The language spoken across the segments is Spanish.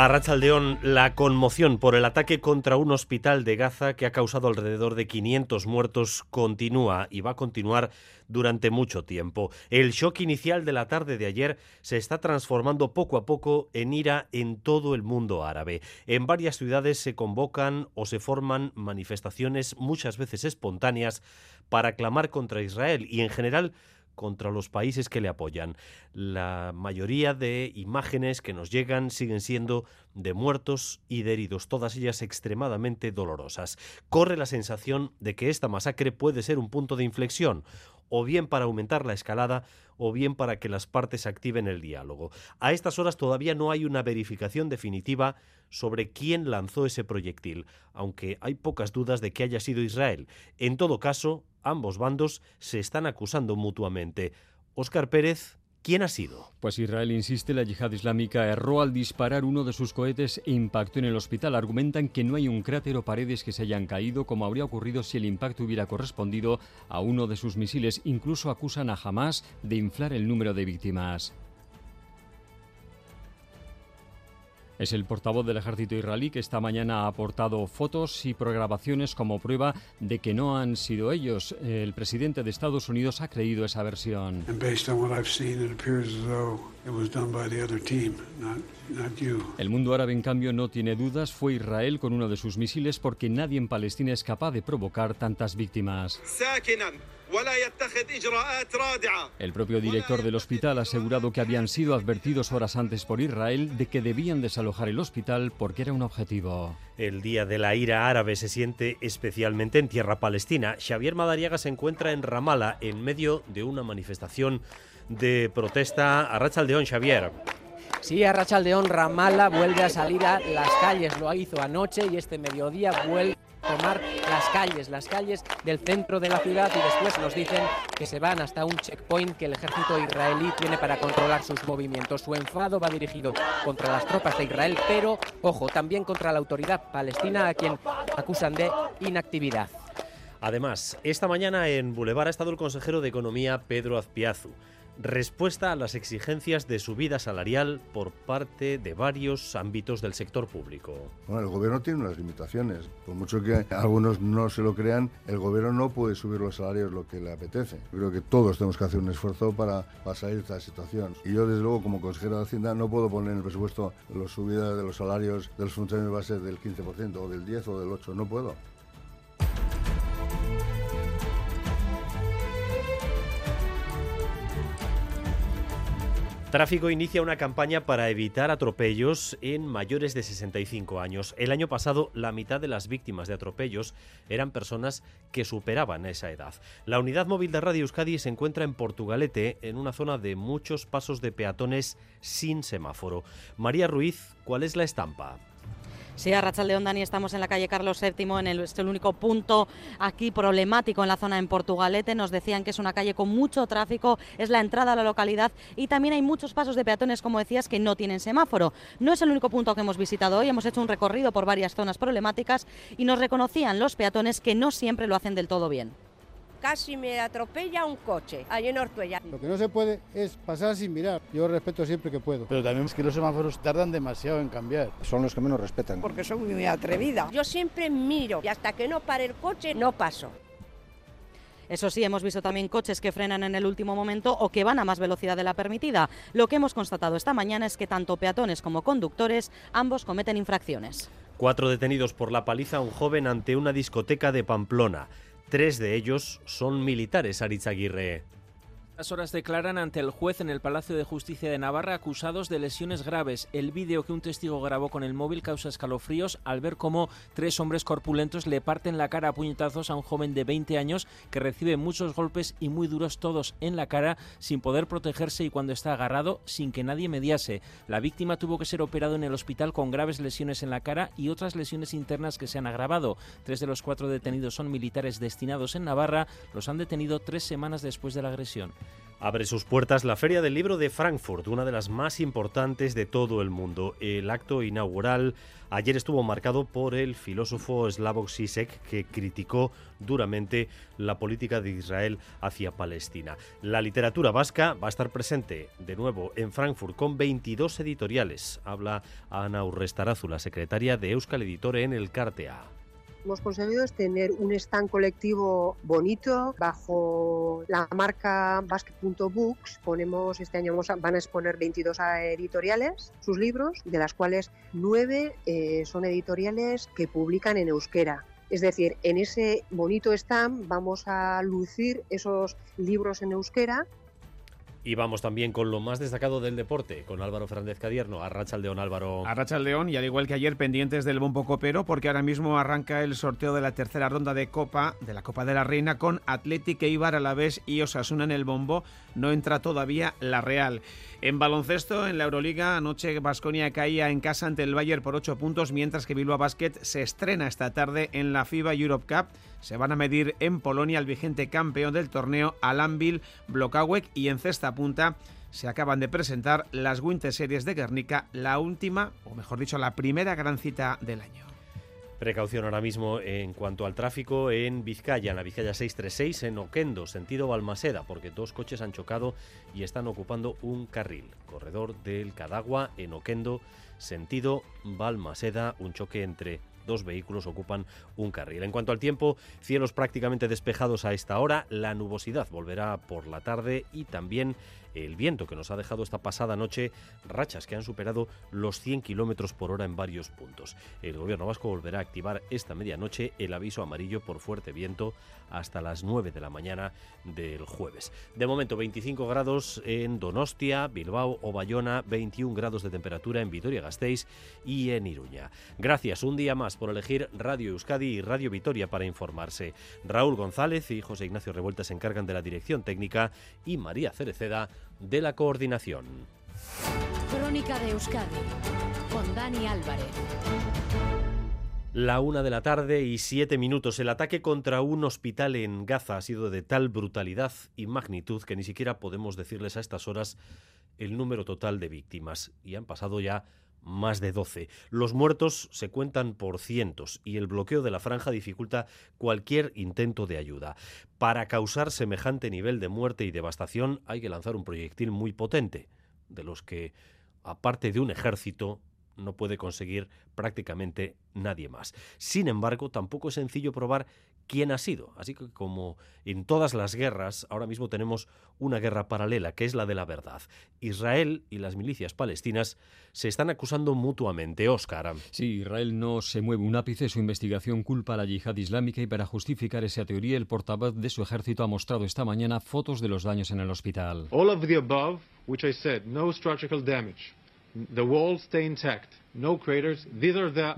A Rachaldeón, la conmoción por el ataque contra un hospital de Gaza que ha causado alrededor de 500 muertos continúa y va a continuar durante mucho tiempo. El shock inicial de la tarde de ayer se está transformando poco a poco en ira en todo el mundo árabe. En varias ciudades se convocan o se forman manifestaciones muchas veces espontáneas para clamar contra Israel y en general contra los países que le apoyan. La mayoría de imágenes que nos llegan siguen siendo de muertos y de heridos, todas ellas extremadamente dolorosas. Corre la sensación de que esta masacre puede ser un punto de inflexión, o bien para aumentar la escalada o bien para que las partes activen el diálogo. A estas horas todavía no hay una verificación definitiva sobre quién lanzó ese proyectil, aunque hay pocas dudas de que haya sido Israel. En todo caso, ambos bandos se están acusando mutuamente. Óscar Pérez ¿Quién ha sido? Pues Israel insiste, la yihad islámica erró al disparar uno de sus cohetes e impactó en el hospital. Argumentan que no hay un cráter o paredes que se hayan caído, como habría ocurrido si el impacto hubiera correspondido a uno de sus misiles. Incluso acusan a Hamas de inflar el número de víctimas. Es el portavoz del ejército israelí que esta mañana ha aportado fotos y programaciones como prueba de que no han sido ellos. El presidente de Estados Unidos ha creído esa versión. El mundo árabe, en cambio, no tiene dudas. Fue Israel con uno de sus misiles porque nadie en Palestina es capaz de provocar tantas víctimas. El propio director del hospital ha asegurado que habían sido advertidos horas antes por Israel de que debían desalojar el hospital porque era un objetivo. El día de la ira árabe se siente especialmente en tierra palestina. Xavier Madariaga se encuentra en Ramallah en medio de una manifestación de protesta a Rachaldeón, Xavier. Sí, a Rachaldeón, Ramallah vuelve a salir a las calles, lo hizo anoche y este mediodía vuelve tomar las calles, las calles del centro de la ciudad y después nos dicen que se van hasta un checkpoint que el ejército israelí tiene para controlar sus movimientos. Su enfado va dirigido contra las tropas de Israel, pero, ojo, también contra la autoridad palestina a quien acusan de inactividad. Además, esta mañana en Boulevard ha estado el consejero de Economía Pedro Azpiazu respuesta a las exigencias de subida salarial por parte de varios ámbitos del sector público. Bueno, el gobierno tiene unas limitaciones. Por mucho que algunos no se lo crean, el gobierno no puede subir los salarios lo que le apetece. Creo que todos tenemos que hacer un esfuerzo para, salir de esta situación. Y yo, desde luego, como consejero de Hacienda, no puedo poner en el presupuesto la subida de los salarios de los funcionarios base del 15% o del 10 o del 8. No puedo. Tráfico inicia una campaña para evitar atropellos en mayores de 65 años. El año pasado, la mitad de las víctimas de atropellos eran personas que superaban esa edad. La unidad móvil de Radio Euskadi se encuentra en Portugalete, en una zona de muchos pasos de peatones sin semáforo. María Ruiz, ¿cuál es la estampa? Sí, a Rachaldeón, Dani, estamos en la calle Carlos VII, en el, es el único punto aquí problemático en la zona en Portugalete. Nos decían que es una calle con mucho tráfico, es la entrada a la localidad y también hay muchos pasos de peatones, como decías, que no tienen semáforo. No es el único punto que hemos visitado hoy, hemos hecho un recorrido por varias zonas problemáticas y nos reconocían los peatones que no siempre lo hacen del todo bien casi me atropella un coche allí en Ortuella. Lo que no se puede es pasar sin mirar. Yo respeto siempre que puedo. Pero también es que los semáforos tardan demasiado en cambiar. Son los que menos respetan. Porque soy muy atrevida. Yo siempre miro y hasta que no pare el coche no paso. Eso sí, hemos visto también coches que frenan en el último momento o que van a más velocidad de la permitida. Lo que hemos constatado esta mañana es que tanto peatones como conductores ambos cometen infracciones. Cuatro detenidos por la paliza a un joven ante una discoteca de Pamplona. Tres de ellos son militares, Aguirre. Las horas declaran ante el juez en el Palacio de Justicia de Navarra acusados de lesiones graves. El vídeo que un testigo grabó con el móvil causa escalofríos al ver cómo tres hombres corpulentos le parten la cara a puñetazos a un joven de 20 años que recibe muchos golpes y muy duros todos en la cara sin poder protegerse y cuando está agarrado sin que nadie mediase. La víctima tuvo que ser operado en el hospital con graves lesiones en la cara y otras lesiones internas que se han agravado. Tres de los cuatro detenidos son militares destinados en Navarra. Los han detenido tres semanas después de la agresión. Abre sus puertas la Feria del Libro de Frankfurt, una de las más importantes de todo el mundo. El acto inaugural ayer estuvo marcado por el filósofo Slavoj Zizek, que criticó duramente la política de Israel hacia Palestina. La literatura vasca va a estar presente de nuevo en Frankfurt con 22 editoriales. Habla Ana Urrestarazu, la secretaria de Euskal Editore en el Cartea hemos conseguido tener un stand colectivo bonito bajo la marca basket.books. Ponemos, este año van a exponer 22 editoriales, sus libros, de las cuales 9 eh, son editoriales que publican en euskera. Es decir, en ese bonito stand vamos a lucir esos libros en euskera y vamos también con lo más destacado del deporte, con Álvaro Fernández Cadierno. Arracha el León, Álvaro. Arracha el León, y al igual que ayer, pendientes del bombo copero, porque ahora mismo arranca el sorteo de la tercera ronda de Copa, de la Copa de la Reina, con Atlético Eibar a la vez y Osasuna en el bombo. No entra todavía la Real. En baloncesto, en la Euroliga, anoche Basconia caía en casa ante el Bayern por 8 puntos, mientras que Bilbao Basket se estrena esta tarde en la FIBA Europe Cup. Se van a medir en Polonia el vigente campeón del torneo, Alanville Blokawek, y en cesta punta se acaban de presentar las Winter Series de Guernica, la última, o mejor dicho, la primera gran cita del año. Precaución ahora mismo en cuanto al tráfico en Vizcaya, en la Vizcaya 636, en Oquendo, sentido Balmaseda, porque dos coches han chocado y están ocupando un carril. Corredor del Cadagua, en Oquendo, sentido Balmaseda, un choque entre dos vehículos ocupan un carril. En cuanto al tiempo, cielos prácticamente despejados a esta hora, la nubosidad volverá por la tarde y también el viento que nos ha dejado esta pasada noche rachas que han superado los 100 kilómetros por hora en varios puntos. El gobierno vasco volverá a activar esta medianoche el aviso amarillo por fuerte viento hasta las 9 de la mañana del jueves. De momento 25 grados en Donostia, Bilbao o Bayona, 21 grados de temperatura en Vitoria-Gasteiz y en Iruña. Gracias un día más por elegir Radio Euskadi y Radio Vitoria para informarse. Raúl González y José Ignacio Revuelta se encargan de la dirección técnica y María Cereceda de la coordinación. Crónica de Euskadi con Dani Álvarez. La una de la tarde y siete minutos. El ataque contra un hospital en Gaza ha sido de tal brutalidad y magnitud que ni siquiera podemos decirles a estas horas el número total de víctimas. Y han pasado ya más de 12. Los muertos se cuentan por cientos y el bloqueo de la franja dificulta cualquier intento de ayuda. Para causar semejante nivel de muerte y devastación hay que lanzar un proyectil muy potente, de los que, aparte de un ejército, no puede conseguir prácticamente nadie más. Sin embargo, tampoco es sencillo probar quién ha sido. Así que como en todas las guerras, ahora mismo tenemos una guerra paralela, que es la de la verdad. Israel y las milicias palestinas se están acusando mutuamente. Oscar. Sí, Israel no se mueve un ápice. Su investigación culpa a la yihad islámica y para justificar esa teoría, el portavoz de su ejército ha mostrado esta mañana fotos de los daños en el hospital. All of the above, which I said, no structural damage. The walls stay intact.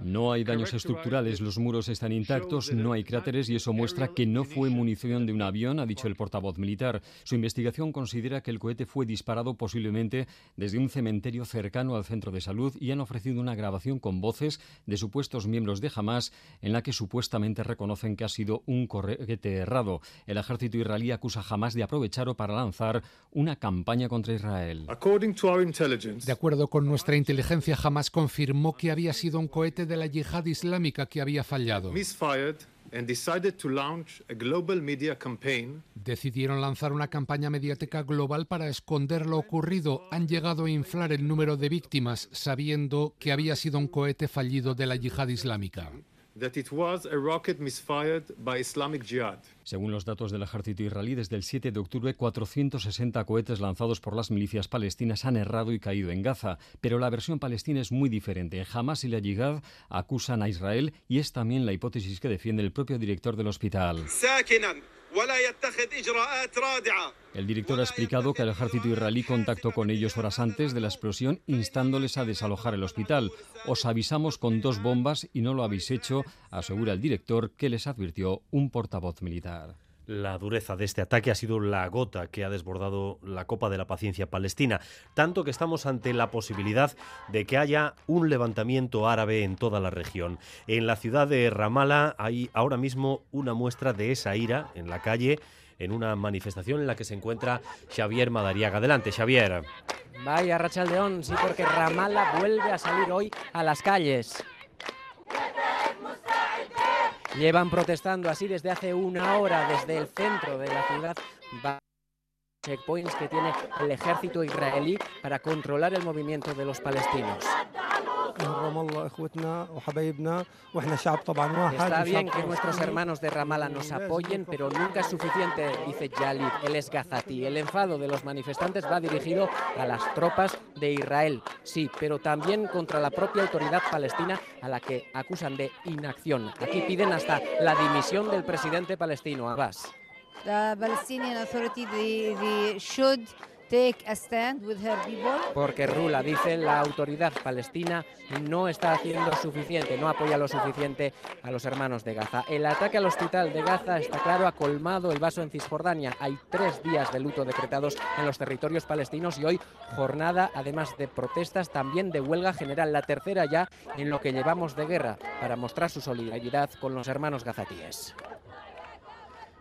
No hay daños estructurales, los muros están intactos, no hay cráteres y eso muestra que no fue munición de un avión, ha dicho el portavoz militar. Su investigación considera que el cohete fue disparado posiblemente desde un cementerio cercano al centro de salud y han ofrecido una grabación con voces de supuestos miembros de Hamas en la que supuestamente reconocen que ha sido un cohete errado. El ejército israelí acusa a Hamas de aprovecharlo para lanzar una campaña contra Israel. De acuerdo con nuestra inteligencia, Hamas confirma afirmó que había sido un cohete de la yihad islámica que había fallado. Decidieron lanzar una campaña mediática global para esconder lo ocurrido. Han llegado a inflar el número de víctimas sabiendo que había sido un cohete fallido de la yihad islámica. Según los datos del ejército israelí, desde el 7 de octubre, 460 cohetes lanzados por las milicias palestinas han errado y caído en Gaza. Pero la versión palestina es muy diferente. Hamas y la Yihad acusan a Israel y es también la hipótesis que defiende el propio director del hospital. El director ha explicado que el ejército israelí contactó con ellos horas antes de la explosión instándoles a desalojar el hospital. Os avisamos con dos bombas y no lo habéis hecho, asegura el director que les advirtió un portavoz militar. La dureza de este ataque ha sido la gota que ha desbordado la copa de la paciencia palestina, tanto que estamos ante la posibilidad de que haya un levantamiento árabe en toda la región. En la ciudad de Ramallah hay ahora mismo una muestra de esa ira en la calle en una manifestación en la que se encuentra Xavier Madariaga. Adelante, Xavier. Vaya, Rachaldeón, sí, porque Ramallah vuelve a salir hoy a las calles. Llevan protestando así desde hace una hora desde el centro de la ciudad checkpoints que tiene el ejército israelí para controlar el movimiento de los palestinos. Está bien que nuestros hermanos de Ramallah nos apoyen, pero nunca es suficiente, dice Jalid, él es gazatí. El enfado de los manifestantes va dirigido a las tropas de Israel, sí, pero también contra la propia autoridad palestina a la que acusan de inacción. Aquí piden hasta la dimisión del presidente palestino, Abbas. The Palestinian Authority they, they should take a stand with her people. Porque Rula dice la autoridad palestina no está haciendo suficiente, no apoya lo suficiente a los hermanos de Gaza. El ataque al hospital de Gaza está claro ha colmado el vaso en Cisjordania. Hay tres días de luto decretados en los territorios palestinos y hoy jornada, además de protestas, también de huelga general, la tercera ya en lo que llevamos de guerra, para mostrar su solidaridad con los hermanos gazatíes.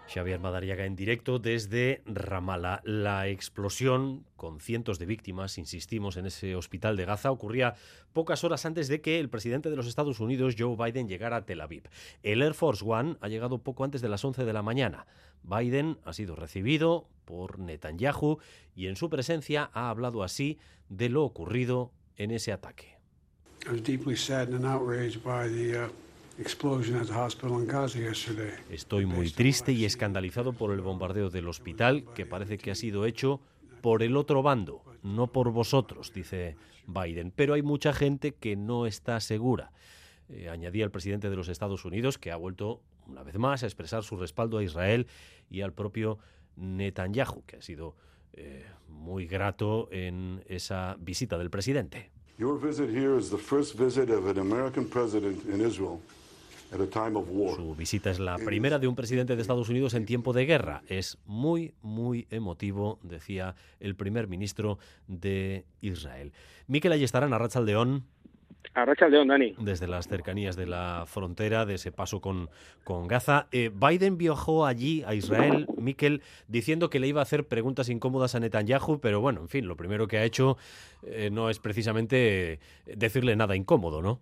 Xavier Madariaga en directo desde Ramallah. La explosión, con cientos de víctimas, insistimos, en ese hospital de Gaza, ocurría pocas horas antes de que el presidente de los Estados Unidos, Joe Biden, llegara a Tel Aviv. El Air Force One ha llegado poco antes de las 11 de la mañana. Biden ha sido recibido por Netanyahu y en su presencia ha hablado así de lo ocurrido en ese ataque. Estoy muy triste y escandalizado por el bombardeo del hospital, que parece que ha sido hecho por el otro bando, no por vosotros, dice Biden. Pero hay mucha gente que no está segura. Eh, añadía el presidente de los Estados Unidos, que ha vuelto una vez más a expresar su respaldo a Israel y al propio Netanyahu, que ha sido eh, muy grato en esa visita del presidente. Your visit here is the first visit of an American president in Israel su visita es la primera de un presidente de Estados Unidos en tiempo de guerra. Es muy, muy emotivo, decía el primer ministro de Israel. Miquel Ayestarán, Arrachaldeón. Arrachaldeón, Dani. Desde las cercanías de la frontera, de ese paso con, con Gaza. Eh, Biden viajó allí, a Israel, Miquel, diciendo que le iba a hacer preguntas incómodas a Netanyahu, pero bueno, en fin, lo primero que ha hecho eh, no es precisamente decirle nada incómodo, ¿no?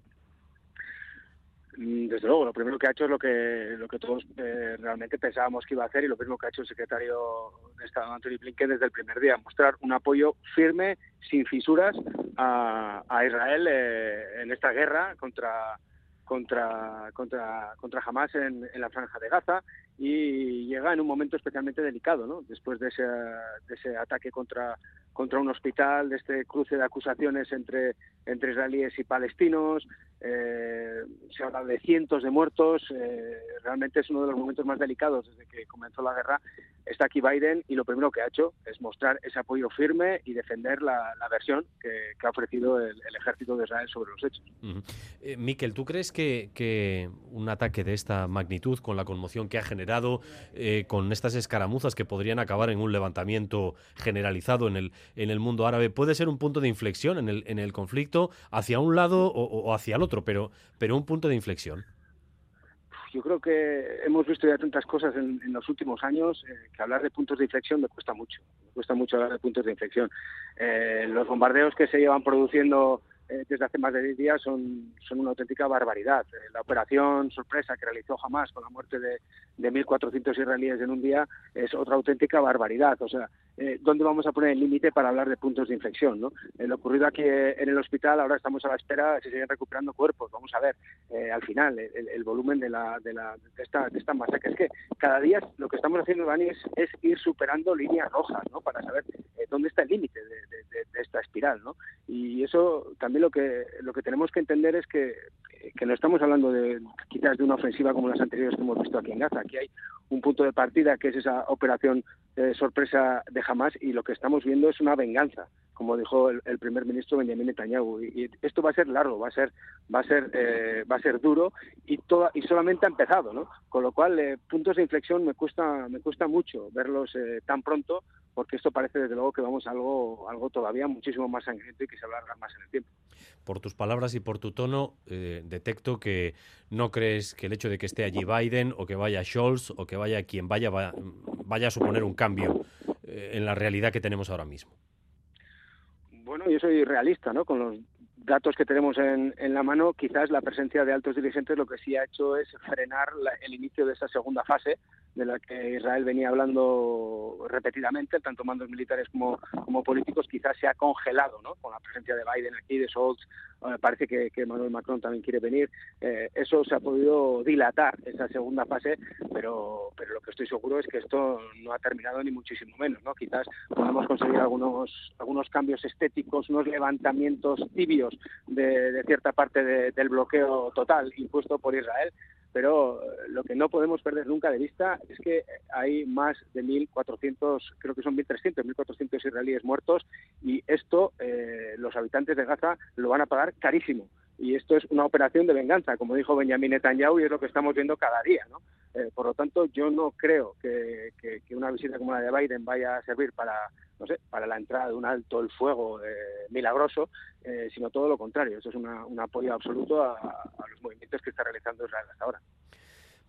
Mm, desde luego, lo primero que ha hecho es lo que, lo que todos eh, realmente pensábamos que iba a hacer y lo mismo que ha hecho el secretario de Estado, Anthony Blinken, desde el primer día, mostrar un apoyo firme, sin fisuras, a, Israel eh, en esta guerra contra, contra, contra, contra Hamas en, en, la franja de Gaza y llega en un momento especialmente delicado, ¿no? después de ese, de ese ataque contra, contra un hospital, de este cruce de acusaciones entre, entre israelíes y palestinos, eh, se habla de cientos de muertos, eh, realmente es uno de los momentos más delicados desde que comenzó la guerra. Está aquí Biden y lo primero que ha hecho es mostrar ese apoyo firme y defender la, versión que, ha ofrecido el, ejército de Israel sobre los hechos. Eh, Miquel, ¿tú crees que, que, un ataque de esta magnitud, con la conmoción que ha generado, con estas escaramuzas que podrían acabar en un levantamiento generalizado en el, en el mundo árabe, puede ser un punto de inflexión en el, en el conflicto hacia un lado o, hacia el otro? otro, pero, pero un punto de inflexión. Yo creo que hemos visto ya tantas cosas en, los últimos años eh, que hablar de puntos de inflexión me cuesta mucho. Me cuesta mucho hablar de puntos de inflexión. Eh, los bombardeos que se llevan produciendo eh, desde hace más de 10 días son, una auténtica barbaridad. la operación sorpresa que realizó Hamas con la muerte de, de 1.400 israelíes en un día es otra auténtica barbaridad. O sea, eh, dónde vamos a poner el límite para hablar de puntos de inflexión. ¿no? lo ocurrido aquí eh, en el hospital, ahora estamos a la espera, se siguen recuperando cuerpos. Vamos a ver, eh, al final, el, volumen de, la, de, la, de, esta, de esta masacre. Es que cada día lo que estamos haciendo, Dani, es, es ir superando líneas rojas ¿no? para saber dónde está el límite de, esta espiral. ¿no? Y eso también lo que, lo que tenemos que entender es que, que no estamos hablando de quizás de una ofensiva como las anteriores que hemos visto aquí en Gaza. Aquí hay un punto de partida que es esa operación sorpresa de jamás y lo que estamos viendo es una venganza, como dijo el, primer ministro Benjamin Netanyahu. Y, esto va a ser largo, va a ser, va a ser, eh, va a ser duro y toda, y solamente ha empezado, ¿no? Con lo cual eh, puntos de inflexión me cuesta, me cuesta mucho verlos eh, tan pronto, porque esto parece desde luego que vamos a algo, algo todavía muchísimo más sangriento y que se alarga más en el tiempo. Por tus palabras y por tu tono, detecto que no crees que el hecho de que esté allí Biden o que vaya Scholz o que vaya quien vaya va, vaya a suponer un cambio eh, en la realidad que tenemos ahora mismo. Bueno, yo soy realista, ¿no? Con los datos que tenemos en, en, la mano, quizás la presencia de altos dirigentes lo que sí ha hecho es frenar la, el inicio de esa segunda fase de la que Israel venía hablando repetidamente, tanto mandos militares como, políticos, quizás se ha congelado ¿no? con la presencia de Biden aquí, de Scholz, eh, parece que, que, Manuel Macron también quiere venir. Eh, eso se ha podido dilatar, esa segunda fase, pero, pero lo que estoy seguro es que esto no ha terminado ni muchísimo menos. ¿no? Quizás podamos conseguir algunos, algunos cambios estéticos, unos levantamientos tibios de, de cierta parte de, del bloqueo total impuesto por Israel, pero lo que no podemos perder nunca de vista es que hay más de 1.400, creo que son 1.300, 1.400 israelíes muertos y esto eh, los habitantes de Gaza lo van a pagar carísimo. Y esto es una operación de venganza, como dijo Benjamin Netanyahu, y es lo que estamos viendo cada día. ¿no? Eh, por lo tanto, yo no creo que, que, que, una visita como la de Biden vaya a servir para, no sé, para la entrada de un alto el fuego eh, milagroso, eh, sino todo lo contrario. Eso es una, un apoyo absoluto a, a los movimientos que está realizando Israel hasta ahora.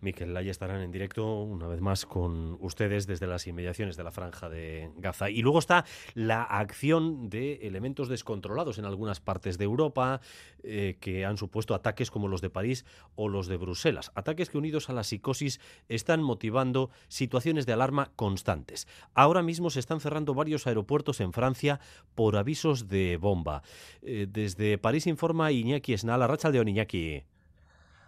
Miquel Laya estarán en directo una vez más con ustedes desde las inmediaciones de la franja de Gaza. Y luego está la acción de elementos descontrolados en algunas partes de Europa eh, que han supuesto ataques como los de París o los de Bruselas. Ataques que unidos a la psicosis están motivando situaciones de alarma constantes. Ahora mismo se están cerrando varios aeropuertos en Francia por avisos de bomba. Eh, desde París informa Iñaki Esnal, Racha de Iñaki.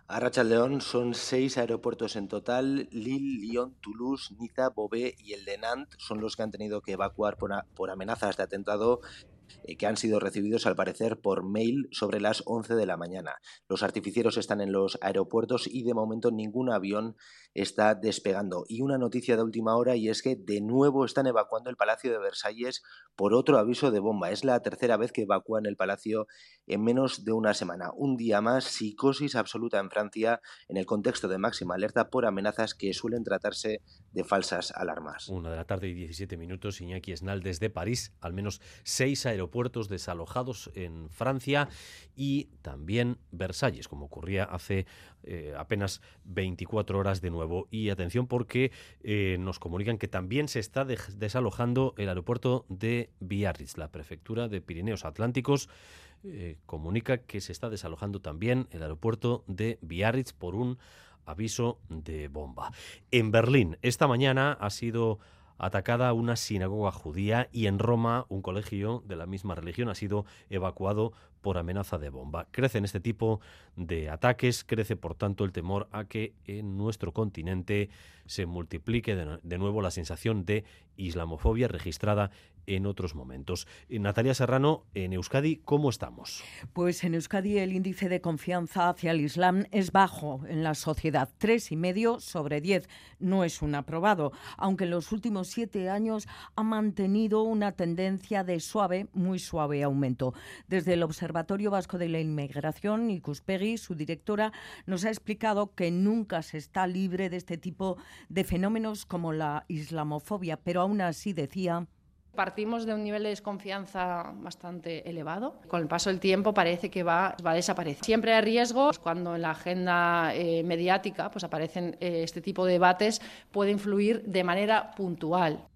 A Rachaldeón son seis aeropuertos en total. Lille, Lyon, Toulouse, Niza, Beauvais y el de Nantes son los que han tenido que evacuar por amenazas de atentado eh, que han sido recibidos al parecer por mail sobre las 11 de la mañana. Los artificieros están en los aeropuertos y de momento ningún avión está despegando. Y una noticia de última hora y es que de nuevo están evacuando el Palacio de Versalles por otro aviso de bomba. Es la tercera vez que evacúan el palacio en menos de una semana. Un día más, psicosis absoluta en Francia en el contexto de máxima alerta por amenazas que suelen tratarse de falsas alarmas. Una de la tarde y 17 minutos, Iñaki Esnal desde París, al menos seis aeropuertos desalojados en Francia y también Versalles, como ocurría hace eh, apenas 24 horas de nuevo. Y atención porque eh, nos comunican que también se está de desalojando el aeropuerto de Biarritz, la prefectura de Pirineos Atlánticos. Eh, comunica que se está desalojando también el aeropuerto de Biarritz por un aviso de bomba. En Berlín, esta mañana ha sido atacada una sinagoga judía y en Roma un colegio de la misma religión ha sido evacuado por amenaza de bomba. Crecen este tipo de ataques, crece por tanto el temor a que en nuestro continente se multiplique de, de nuevo la sensación de islamofobia registrada en otros momentos. Natalia Serrano, en Euskadi, ¿cómo estamos? Pues en Euskadi el índice de confianza hacia el Islam es bajo en la sociedad, tres y medio sobre diez. No es un aprobado, aunque en los últimos siete años ha mantenido una tendencia de suave, muy suave aumento. Desde el Observatorio Vasco de la Inmigración, Icuspegui, su directora, nos ha explicado que nunca se está libre de este tipo de fenómenos como la islamofobia, pero aún así decía Partimos de un nivel de desconfianza bastante elevado. Con el paso del tiempo parece que va, va a desaparecer. Siempre hay riesgos cuando en la agenda eh, mediática pues aparecen eh, este tipo de debates, puede influir de manera puntual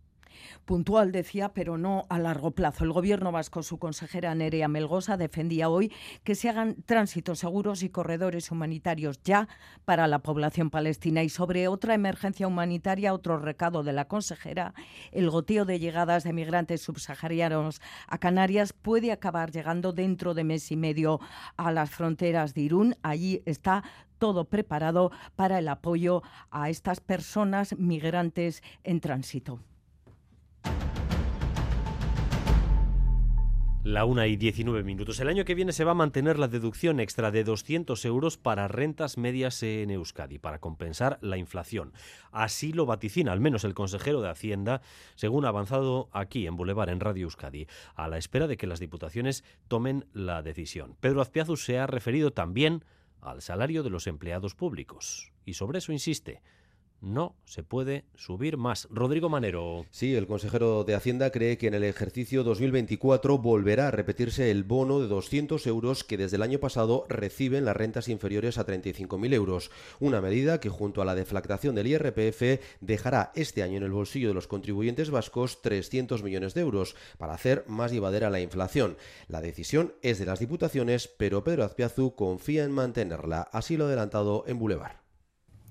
puntual, decía, pero no a largo plazo. El gobierno vasco, su consejera Nerea Melgosa, defendía hoy que se hagan tránsitos seguros y corredores humanitarios ya para la población palestina. Y sobre otra emergencia humanitaria, otro recado de la consejera, el goteo de llegadas de migrantes subsaharianos a Canarias puede acabar llegando dentro de mes y medio a las fronteras de Irún. Allí está todo preparado para el apoyo a estas personas migrantes en tránsito. La una y 19 minutos. El año que viene se va a mantener la deducción extra de 200 euros para rentas medias en Euskadi, para compensar la inflación. Así lo vaticina al menos el consejero de Hacienda, según ha avanzado aquí en Boulevard, en Radio Euskadi, a la espera de que las diputaciones tomen la decisión. Pedro Azpiazu se ha referido también al salario de los empleados públicos. Y sobre eso insiste. No se puede subir más. Rodrigo Manero. Sí, el consejero de Hacienda cree que en el ejercicio 2024 volverá a repetirse el bono de 200 euros que desde el año pasado reciben las rentas inferiores a 35.000 euros. Una medida que junto a la deflactación del IRPF dejará este año en el bolsillo de los contribuyentes vascos 300 millones de euros para hacer más llevadera la inflación. La decisión es de las diputaciones, pero Pedro Azpiazu confía en mantenerla. Así lo adelantado en Boulevard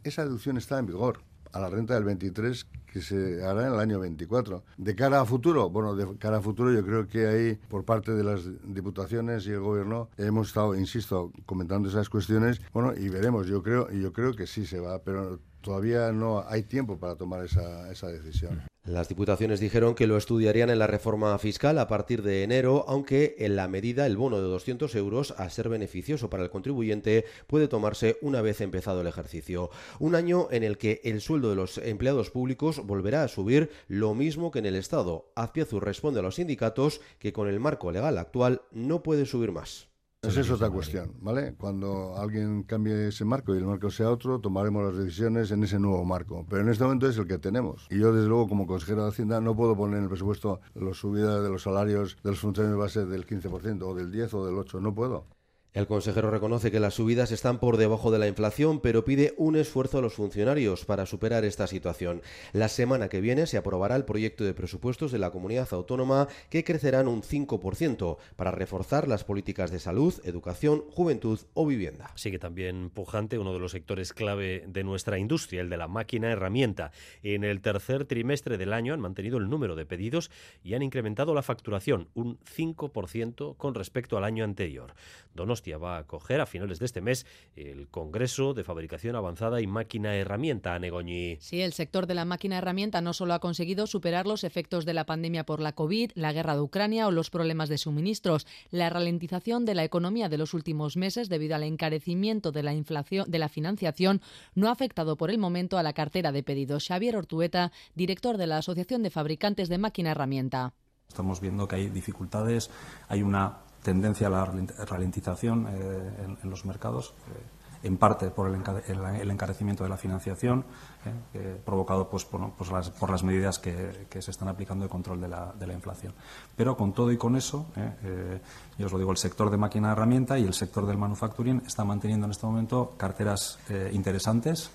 esa deducción está en vigor a la renta del 23 que se hará en el año 24. De cara a futuro, bueno, de cara a futuro yo creo que ahí por parte de las diputaciones y el gobierno hemos estado, insisto, comentando esas cuestiones, bueno, y veremos, yo creo, y yo creo que sí se va, pero todavía no hay tiempo para tomar esa, decisión. Las diputaciones dijeron que lo estudiarían en la reforma fiscal a partir de enero, aunque en la medida el bono de 200 euros, a ser beneficioso para el contribuyente, puede tomarse una vez empezado el ejercicio. Un año en el que el sueldo de los empleados públicos volverá a subir lo mismo que en el Estado. Azpiazu responde a los sindicatos que con el marco legal actual no puede subir más. Esa es otra cuestión, ¿vale? Cuando alguien cambie ese marco y el marco sea otro, tomaremos las decisiones en ese nuevo marco. Pero en este momento es el que tenemos. Y yo, desde luego, como consejero de Hacienda, no puedo poner en el presupuesto la subida de los salarios de los funcionarios base del 15%, o del 10% o del 8%. No puedo. El consejero reconoce que las subidas están por debajo de la inflación, pero pide un esfuerzo a los funcionarios para superar esta situación. La semana que viene se aprobará el proyecto de presupuestos de la comunidad autónoma que crecerán un 5% para reforzar las políticas de salud, educación, juventud o vivienda. Sigue también pujante uno de los sectores clave de nuestra industria, el de la máquina herramienta. En el tercer trimestre del año han mantenido el número de pedidos y han incrementado la facturación un 5% con respecto al año anterior va a acoger a finales de este mes el Congreso de Fabricación Avanzada y Máquina Herramienta, Negoñi. Sí, el sector de la máquina herramienta no solo ha conseguido superar los efectos de la pandemia por la COVID, la guerra de Ucrania o los problemas de suministros, la ralentización de la economía de los últimos meses debido al encarecimiento de la inflación de la financiación no ha afectado por el momento a la cartera de pedidos. Xavier Ortueta, director de la Asociación de Fabricantes de Máquina Herramienta. Estamos viendo que hay dificultades, hay una tendencia a la ralentización eh, en, los mercados, eh, en parte por el, encarecimiento de la financiación, eh, provocado pues, pues por, las, medidas que, se están aplicando de control de la, inflación. Pero con todo y con eso, yo os lo digo, el sector de máquina de herramienta y el sector del manufacturing está manteniendo en este momento carteras interesantes,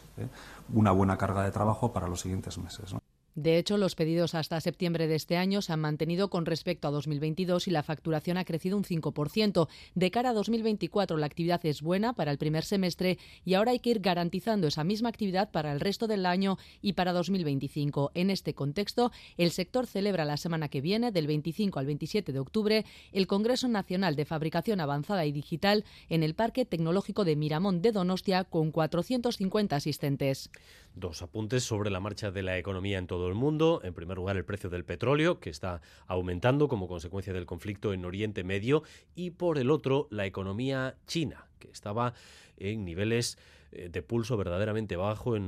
una buena carga de trabajo para los siguientes meses. De hecho, los pedidos hasta septiembre de este año se han mantenido con respecto a 2022 y la facturación ha crecido un 5%. De cara a 2024, la actividad es buena para el primer semestre y ahora hay que ir garantizando esa misma actividad para el resto del año y para 2025. En este contexto, el sector celebra la semana que viene, del 25 al 27 de octubre, el Congreso Nacional de Fabricación Avanzada y Digital en el Parque Tecnológico de Miramón de Donostia con 450 asistentes. Dos apuntes sobre la marcha de la economía en todo el mundo. En primer lugar, el precio del petróleo, que está aumentando como consecuencia del conflicto en Oriente Medio. Y por el otro, la economía china, que estaba en niveles eh, de pulso verdaderamente bajo eh,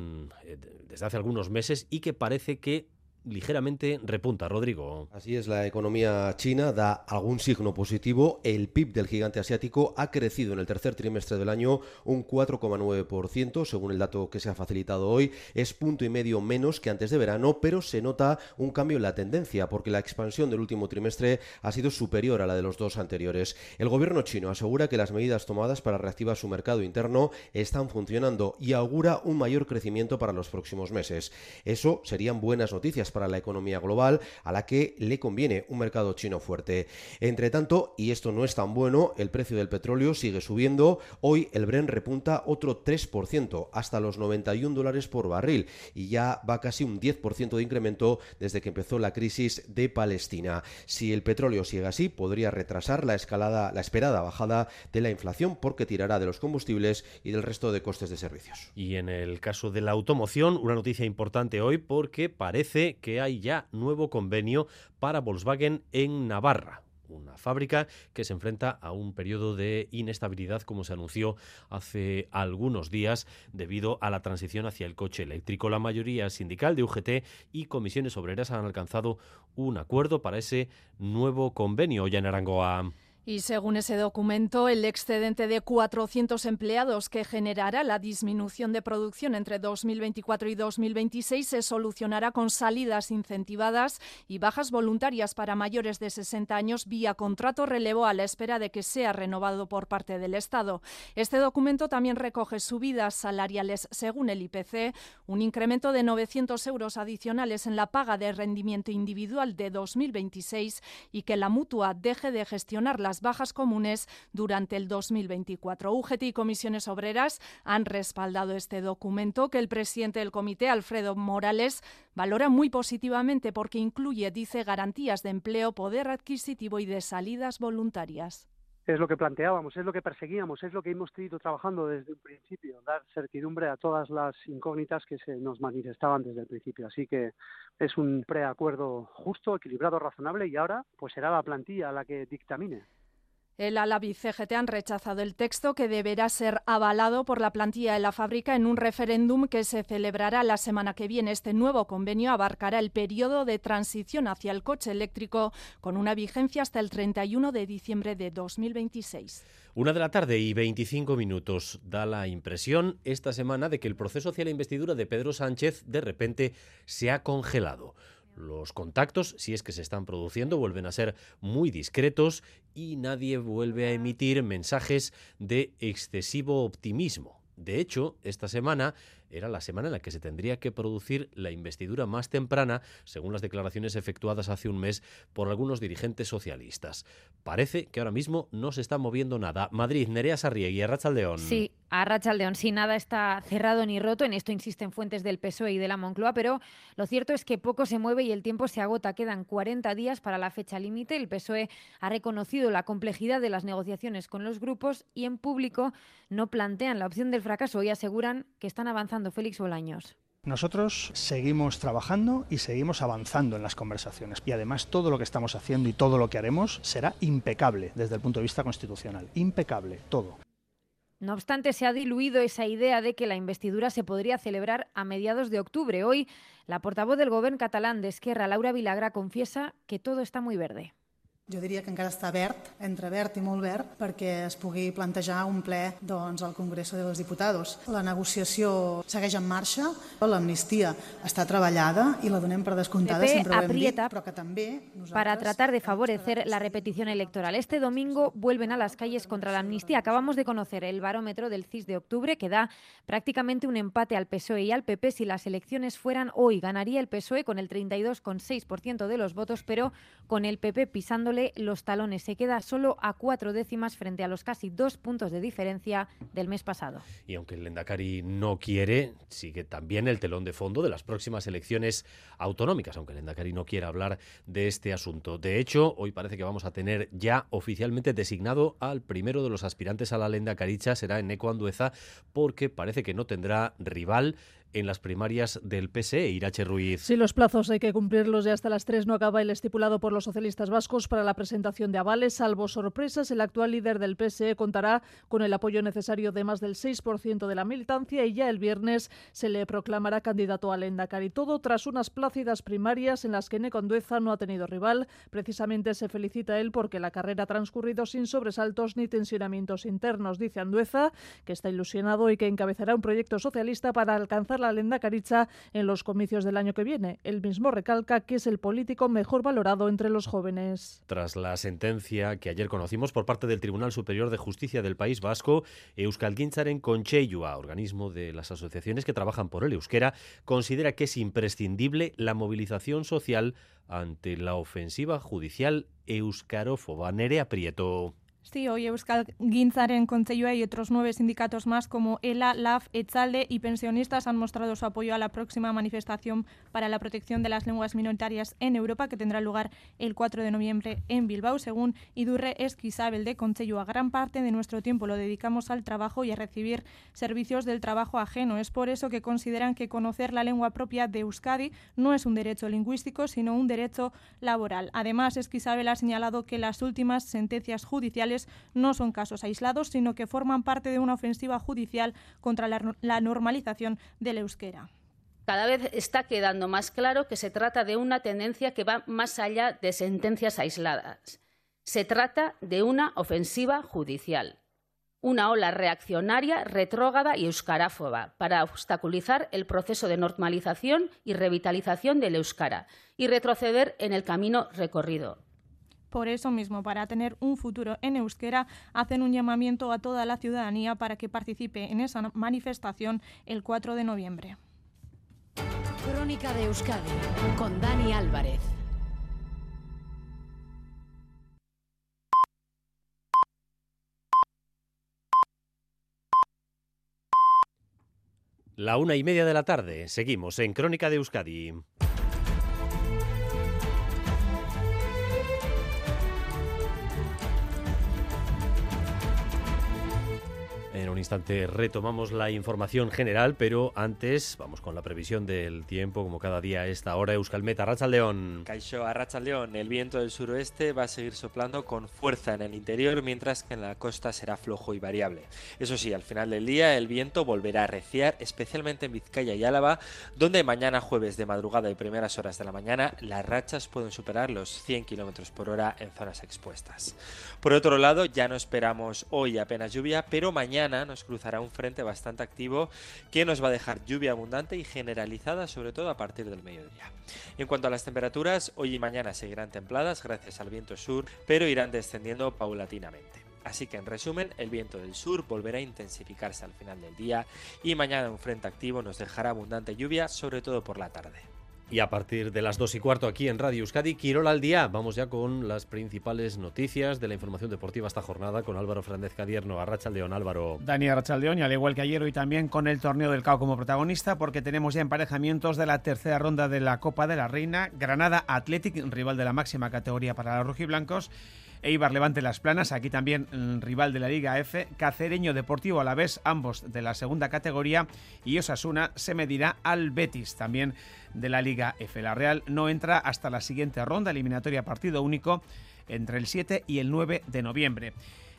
desde hace algunos meses y que parece que ligeramente repunta, Rodrigo. Así es, la economía china da algún signo positivo. El PIB del gigante asiático ha crecido en el tercer trimestre del año un 4,9%, según el dato que se ha facilitado hoy. Es punto y medio menos que antes de verano, pero se nota un cambio en la tendencia, porque la expansión del último trimestre ha sido superior a la de los dos anteriores. El gobierno chino asegura que las medidas tomadas para reactivar su mercado interno están funcionando y augura un mayor crecimiento para los próximos meses. Eso serían buenas noticias para la economía global, a la que le conviene un mercado chino fuerte. Entre tanto, y esto no es tan bueno, el precio del petróleo sigue subiendo. Hoy el Bren repunta otro 3%, hasta los 91 dólares por barril, y ya va casi un 10% de incremento desde que empezó la crisis de Palestina. Si el petróleo sigue así, podría retrasar la escalada, la esperada bajada de la inflación, porque tirará de los combustibles y del resto de costes de servicios. Y en el caso de la automoción, una noticia importante hoy porque parece que hay ya nuevo convenio para Volkswagen en Navarra una fábrica que se enfrenta a un periodo de inestabilidad, como se anunció hace algunos días, debido a la transición hacia el coche eléctrico. La mayoría sindical de UGT y comisiones obreras han alcanzado un acuerdo para ese nuevo convenio. Ya en Arangoa. Y según ese documento, el excedente de 400 empleados que generará la disminución de producción entre 2024 y 2026 se solucionará con salidas incentivadas y bajas voluntarias para mayores de 60 años vía contrato relevo a la espera de que sea renovado por parte del Estado. Este documento también recoge subidas salariales según el IPC, un incremento de 900 euros adicionales en la paga de rendimiento individual de 2026 y que la mutua deje de gestionar la bajas comunes durante el 2024. UGT y comisiones obreras han respaldado este documento que el presidente del comité, Alfredo Morales, valora muy positivamente porque incluye, dice, garantías de empleo, poder adquisitivo y de salidas voluntarias es lo que planteábamos, es lo que perseguíamos, es lo que hemos ido trabajando desde un principio, dar certidumbre a todas las incógnitas que se nos manifestaban desde el principio. Así que es un preacuerdo justo, equilibrado, razonable y ahora pues será la plantilla la que dictamine. El Alabi CGT han rechazado el texto que deberá ser avalado por la plantilla de la fábrica en un referéndum que se celebrará la semana que viene. Este nuevo convenio abarcará el periodo de transición hacia el coche eléctrico con una vigencia hasta el 31 de diciembre de 2026. Una de la tarde y 25 minutos. Da la impresión esta semana de que el proceso hacia la investidura de Pedro Sánchez de repente se ha congelado. Los contactos, si es que se están produciendo, vuelven a ser muy discretos y nadie vuelve a emitir mensajes de excesivo optimismo. De hecho, esta semana era la semana en la que se tendría que producir la investidura más temprana, según las declaraciones efectuadas hace un mes por algunos dirigentes socialistas. Parece que ahora mismo no se está moviendo nada. Madrid, Nerea Sarriegui, Arrachaldeón. Sí, Arrachaldeón, sin nada está cerrado ni roto. En esto insisten fuentes del PSOE y de la Moncloa, pero lo cierto es que poco se mueve y el tiempo se agota. Quedan 40 días para la fecha límite. El PSOE ha reconocido la complejidad de las negociaciones con los grupos y en público no plantean la opción del fracaso y aseguran que están avanzando Félix Bolaños. Nosotros seguimos trabajando y seguimos avanzando en las conversaciones y además todo lo que estamos haciendo y todo lo que haremos será impecable desde el punto de vista constitucional. Impecable, todo. No obstante, se ha diluido esa idea de que la investidura se podría celebrar a mediados de octubre. Hoy, la portavoz del gobierno catalán de Esquerra, Laura Vilagra, confiesa que todo está muy verde. Jo diria que encara està verd, entre verd i molt verd, perquè es pugui plantejar un ple doncs, al Congreso de los Diputados. La negociació segueix en marxa, l'amnistia està treballada i la donem per descomptada, PP sempre ho hem dit, aprieta però que para tratar de favorecer la repetición electoral. Este domingo vuelven a las calles contra la amnistía. Acabamos de conocer el barómetro del CIS de octubre que da prácticamente un empate al PSOE y al PP. Si las elecciones fueran hoy, ganaría el PSOE con el 32,6% de los votos, pero con el PP pisándole los talones. Se queda solo a cuatro décimas frente a los casi dos puntos de diferencia del mes pasado. Y aunque el Lendakari no quiere, sigue también el telón de fondo de las próximas elecciones autonómicas, aunque el Lendakari no quiera hablar de este asunto. De hecho, hoy parece que vamos a tener ya oficialmente designado al primero de los aspirantes a la Lendakaricha, será Eneco Andueza, porque parece que no tendrá rival en las primarias del PSE, Irache Ruiz. Sí, los plazos hay que cumplirlos y hasta las tres no acaba el estipulado por los socialistas vascos para la presentación de avales. Salvo sorpresas, el actual líder del PSE contará con el apoyo necesario de más del 6% de la militancia y ya el viernes se le proclamará candidato al Endacari. Todo tras unas plácidas primarias en las que Necondueza no ha tenido rival. Precisamente se felicita él porque la carrera ha transcurrido sin sobresaltos ni tensionamientos internos. Dice Andueza que está ilusionado y que encabezará un proyecto socialista para alcanzar la lenda caricha en los comicios del año que viene. El mismo recalca que es el político mejor valorado entre los jóvenes. Tras la sentencia que ayer conocimos por parte del Tribunal Superior de Justicia del País Vasco, Euskalgintzaren Concheyua, organismo de las asociaciones que trabajan por el euskera, considera que es imprescindible la movilización social ante la ofensiva judicial euskarófoba. Nerea Prieto. Sí, hoy Euskal Ginzaren Conceyoa y otros nueve sindicatos más como ELA, LAF, Etzalde y pensionistas han mostrado su apoyo a la próxima manifestación para la protección de las lenguas minoritarias en Europa que tendrá lugar el 4 de noviembre en Bilbao. Según Idurre Esquisabel de Conceyoa, gran parte de nuestro tiempo lo dedicamos al trabajo y a recibir servicios del trabajo ajeno. Es por eso que consideran que conocer la lengua propia de Euskadi no es un derecho lingüístico, sino un derecho laboral. Además, Esquisabel ha señalado que las últimas sentencias judiciales no son casos aislados, sino que forman parte de una ofensiva judicial contra la, normalización del euskera. Cada vez está quedando más claro que se trata de una tendencia que va más allá de sentencias aisladas. Se trata de una ofensiva judicial, una ola reaccionaria, retrógrada y euskaráfoba para obstaculizar el proceso de normalización y revitalización del euskara y retroceder en el camino recorrido. Por eso mismo, para tener un futuro en euskera, hacen un llamamiento a toda la ciudadanía para que participe en esa manifestación el 4 de noviembre. Crónica de Euskadi con Dani Álvarez. La una y media de la tarde. Seguimos en Crónica de Euskadi. Instante retomamos la información general, pero antes vamos con la previsión del tiempo, como cada día esta hora. Euskalmeta, León. Caixo, León. El viento del suroeste va a seguir soplando con fuerza en el interior, mientras que en la costa será flojo y variable. Eso sí, al final del día el viento volverá a reciar, especialmente en Vizcaya y Álava, donde mañana jueves de madrugada y primeras horas de la mañana las rachas pueden superar los 100 km por hora en zonas expuestas. Por otro lado, ya no esperamos hoy apenas lluvia, pero mañana nos cruzará un frente bastante activo que nos va a dejar lluvia abundante y generalizada, sobre todo a partir del mediodía. En cuanto a las temperaturas, hoy y mañana seguirán templadas gracias al viento sur, pero irán descendiendo paulatinamente. Así que en resumen, el viento del sur volverá a intensificarse al final del día y mañana un frente activo nos dejará abundante lluvia, sobre todo por la tarde. Y a partir de las dos y cuarto aquí en Radio Euskadi, Quirola al día. Vamos ya con las principales noticias de la información deportiva esta jornada con Álvaro Fernández Cadierno. León, Álvaro. Dani León, y al igual que ayer, hoy también con el torneo del CAO como protagonista, porque tenemos ya emparejamientos de la tercera ronda de la Copa de la Reina. Granada Athletic, rival de la máxima categoría para los rojiblancos. Eibar Levante Las Planas, aquí también mm, rival de la Liga F, Cacereño Deportivo a la vez, ambos de la segunda categoría, y Osasuna se medirá al Betis, también de la Liga F. La Real no entra hasta la siguiente ronda, eliminatoria partido único, entre el 7 y el 9 de noviembre.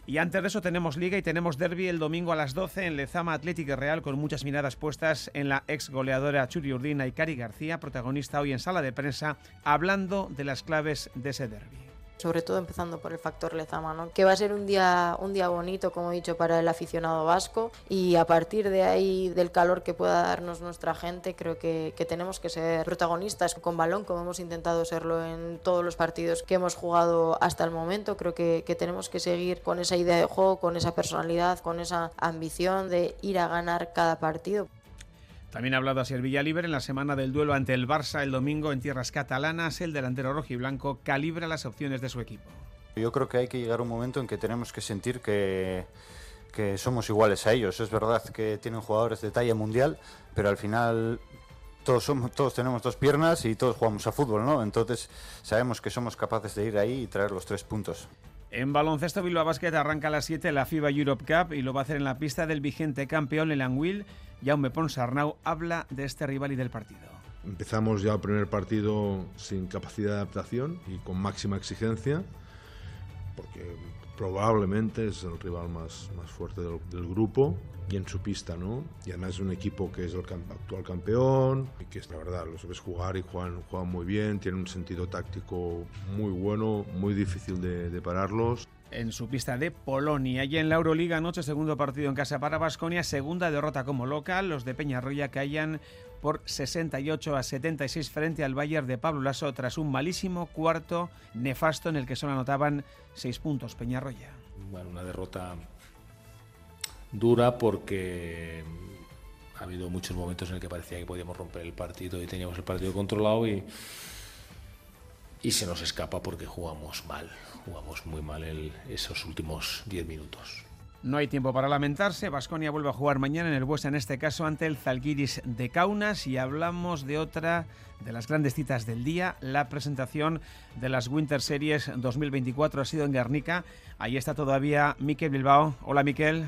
Y antes de eso tenemos Liga y tenemos Derby el domingo a las 12 en Lezama Atlético Real con muchas miradas puestas en la ex goleadora Churi Urdina y Cari García, protagonista hoy en sala de prensa, hablando de las claves de ese derby sobre todo empezando por el factor Lezama, ¿no? que va a ser un día, un día bonito, como he dicho, para el aficionado vasco y a partir de ahí, del calor que pueda darnos nuestra gente, creo que, que tenemos que ser protagonistas con balón, como hemos intentado serlo en todos los partidos que hemos jugado hasta el momento. Creo que, que tenemos que seguir con esa idea de juego, con esa personalidad, con esa ambición de ir a ganar cada partido. También ha hablado así el Villalibre en la semana del duelo ante el Barça el domingo en tierras catalanas. El delantero rojo y blanco calibra las opciones de su equipo. Yo creo que hay que llegar a un momento en que tenemos que sentir que, que somos iguales a ellos. Es verdad que tienen jugadores de talla mundial, pero al final todos, somos, todos tenemos dos piernas y todos jugamos a fútbol, ¿no? Entonces sabemos que somos capaces de ir ahí y traer los tres puntos. En baloncesto, Bilbao Basket arranca a las 7 la FIBA Europe Cup y lo va a hacer en la pista del vigente campeón, el Anguil. Jaume Ponsarnau habla de este rival y del partido. Empezamos ya el primer partido sin capacidad de adaptación y con máxima exigencia, porque probablemente es el rival más, más fuerte del, grupo y en su pista, ¿no? Y además es un equipo que es el actual campeón y que es la verdad, los ves jugar y juegan, juegan muy bien, tienen un sentido táctico muy bueno, muy difícil de, de pararlos en su pista de Polonia. Y en la Euroliga, anoche, segundo partido en casa para Basconia, segunda derrota como local. Los de Peñarroya caían por 68 a 76 frente al Bayern de Pablo Lasso tras un malísimo cuarto nefasto en el que solo anotaban seis puntos Peñarroya. Bueno, una derrota dura porque ha habido muchos momentos en el que parecía que podíamos romper el partido y teníamos el partido controlado y, y se nos escapa porque jugamos mal jugamos muy mal el, esos últimos 10 minutos. No hay tiempo para lamentarse. Vasconia vuelve a jugar mañana en el Buesa, en este caso ante el Zalgiris de Kaunas. Y hablamos de otra de las grandes citas del día. La presentación de las Winter Series 2024 ha sido en Guernica. Ahí está todavía Miquel Bilbao. Hola, Miquel.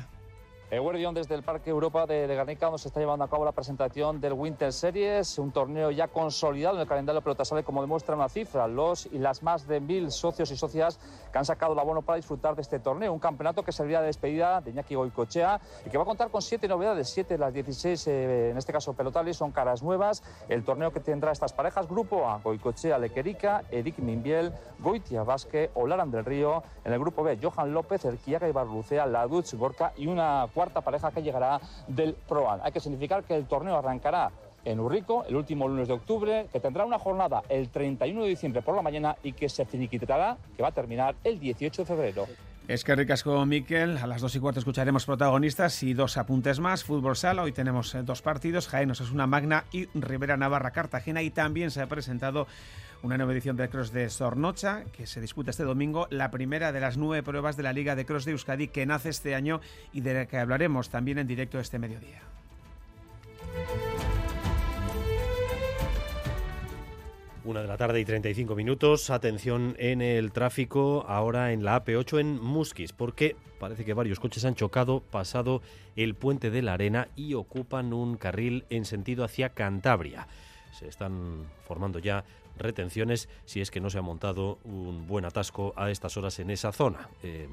Eguardión desde el Parque Europa de, de Garnica, donde se está llevando a cabo la presentación del Winter Series, un torneo ya consolidado en el calendario sale como demuestra una cifra, los y las más de mil socios y socias que han sacado el abono para disfrutar de este torneo, un campeonato que servirá de despedida de Iñaki Goicochea y que va a contar con siete novedades, siete de las 16, eh, en este caso pelotales, son caras nuevas, el torneo que tendrá estas parejas, grupo A, Goicochea Lequerica, Eric Minbiel, Goitia Vasque, Olaran del Río, en el grupo B, Johan López, Erquiaga Ibarlucea, Laduch Gorka y una cuarta pareja que llegará del Proan. Hay que significar que el torneo arrancará en Urrico el último lunes de octubre, que tendrá una jornada el 31 de diciembre por la mañana y que se finiquitará, que va a terminar el 18 de febrero. Es que ricasco, Miquel. A las dos y cuarto escucharemos protagonistas y dos apuntes más. Fútbol sala, hoy tenemos eh, dos partidos. Jaén es una Magna y Rivera Navarra Cartagena. Y también se ha presentado una nueva edición del Cross de Sornocha, que se disputa este domingo, la primera de las nueve pruebas de la Liga de Cross de Euskadi que nace este año y de la que hablaremos también en directo este mediodía. Una de la tarde y 35 minutos. Atención en el tráfico ahora en la AP8 en Musquis, porque parece que varios coches han chocado pasado el puente de la Arena y ocupan un carril en sentido hacia Cantabria. Se están formando ya retenciones si es que no se ha montado un buen atasco a estas horas en esa zona. Eh,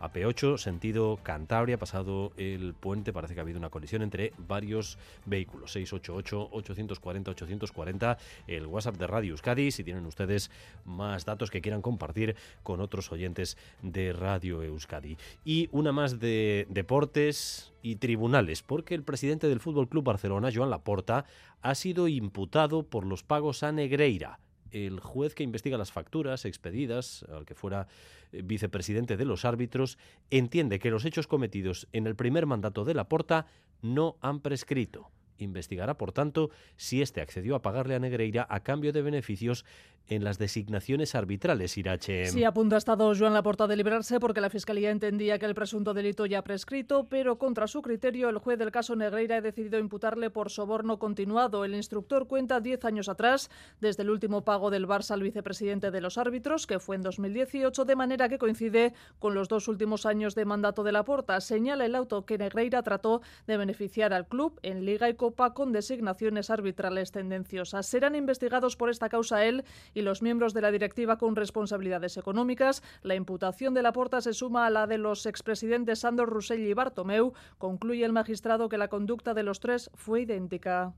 AP8, sentido Cantabria, pasado el puente, parece que ha habido una colisión entre varios vehículos. 688-840-840, el WhatsApp de Radio Euskadi, si tienen ustedes más datos que quieran compartir con otros oyentes de Radio Euskadi. Y una más de deportes y tribunales, porque el presidente del Fútbol Club Barcelona, Joan Laporta, ha sido imputado por los pagos a Negreira el juez que investiga las facturas expedidas al que fuera eh, vicepresidente de los árbitros entiende que los hechos cometidos en el primer mandato de Laporta no han prescrito. Investigará, por tanto, si éste accedió a pagarle a Negreira a cambio de beneficios en las designaciones arbitrales, Irache. Sí, a punto ha estado Joan Laporta de librarse porque la Fiscalía entendía que el presunto delito ya prescrito, pero contra su criterio el juez del caso Negreira ha decidido imputarle por soborno continuado. El instructor cuenta 10 años atrás, desde el último pago del Barça al vicepresidente de los árbitros, que fue en 2018, de manera que coincide con los dos últimos años de mandato de Laporta. Señala el auto que Negreira trató de beneficiar al club en Liga y Copa con designaciones arbitrales tendenciosas. Serán investigados por esta causa él los miembros de la directiva con responsabilidades económicas. La imputación de la Porta se suma a la de los expresidentes Sandor Rossell y Bartomeu. Concluye el magistrado que la conducta de los tres fue idéntica.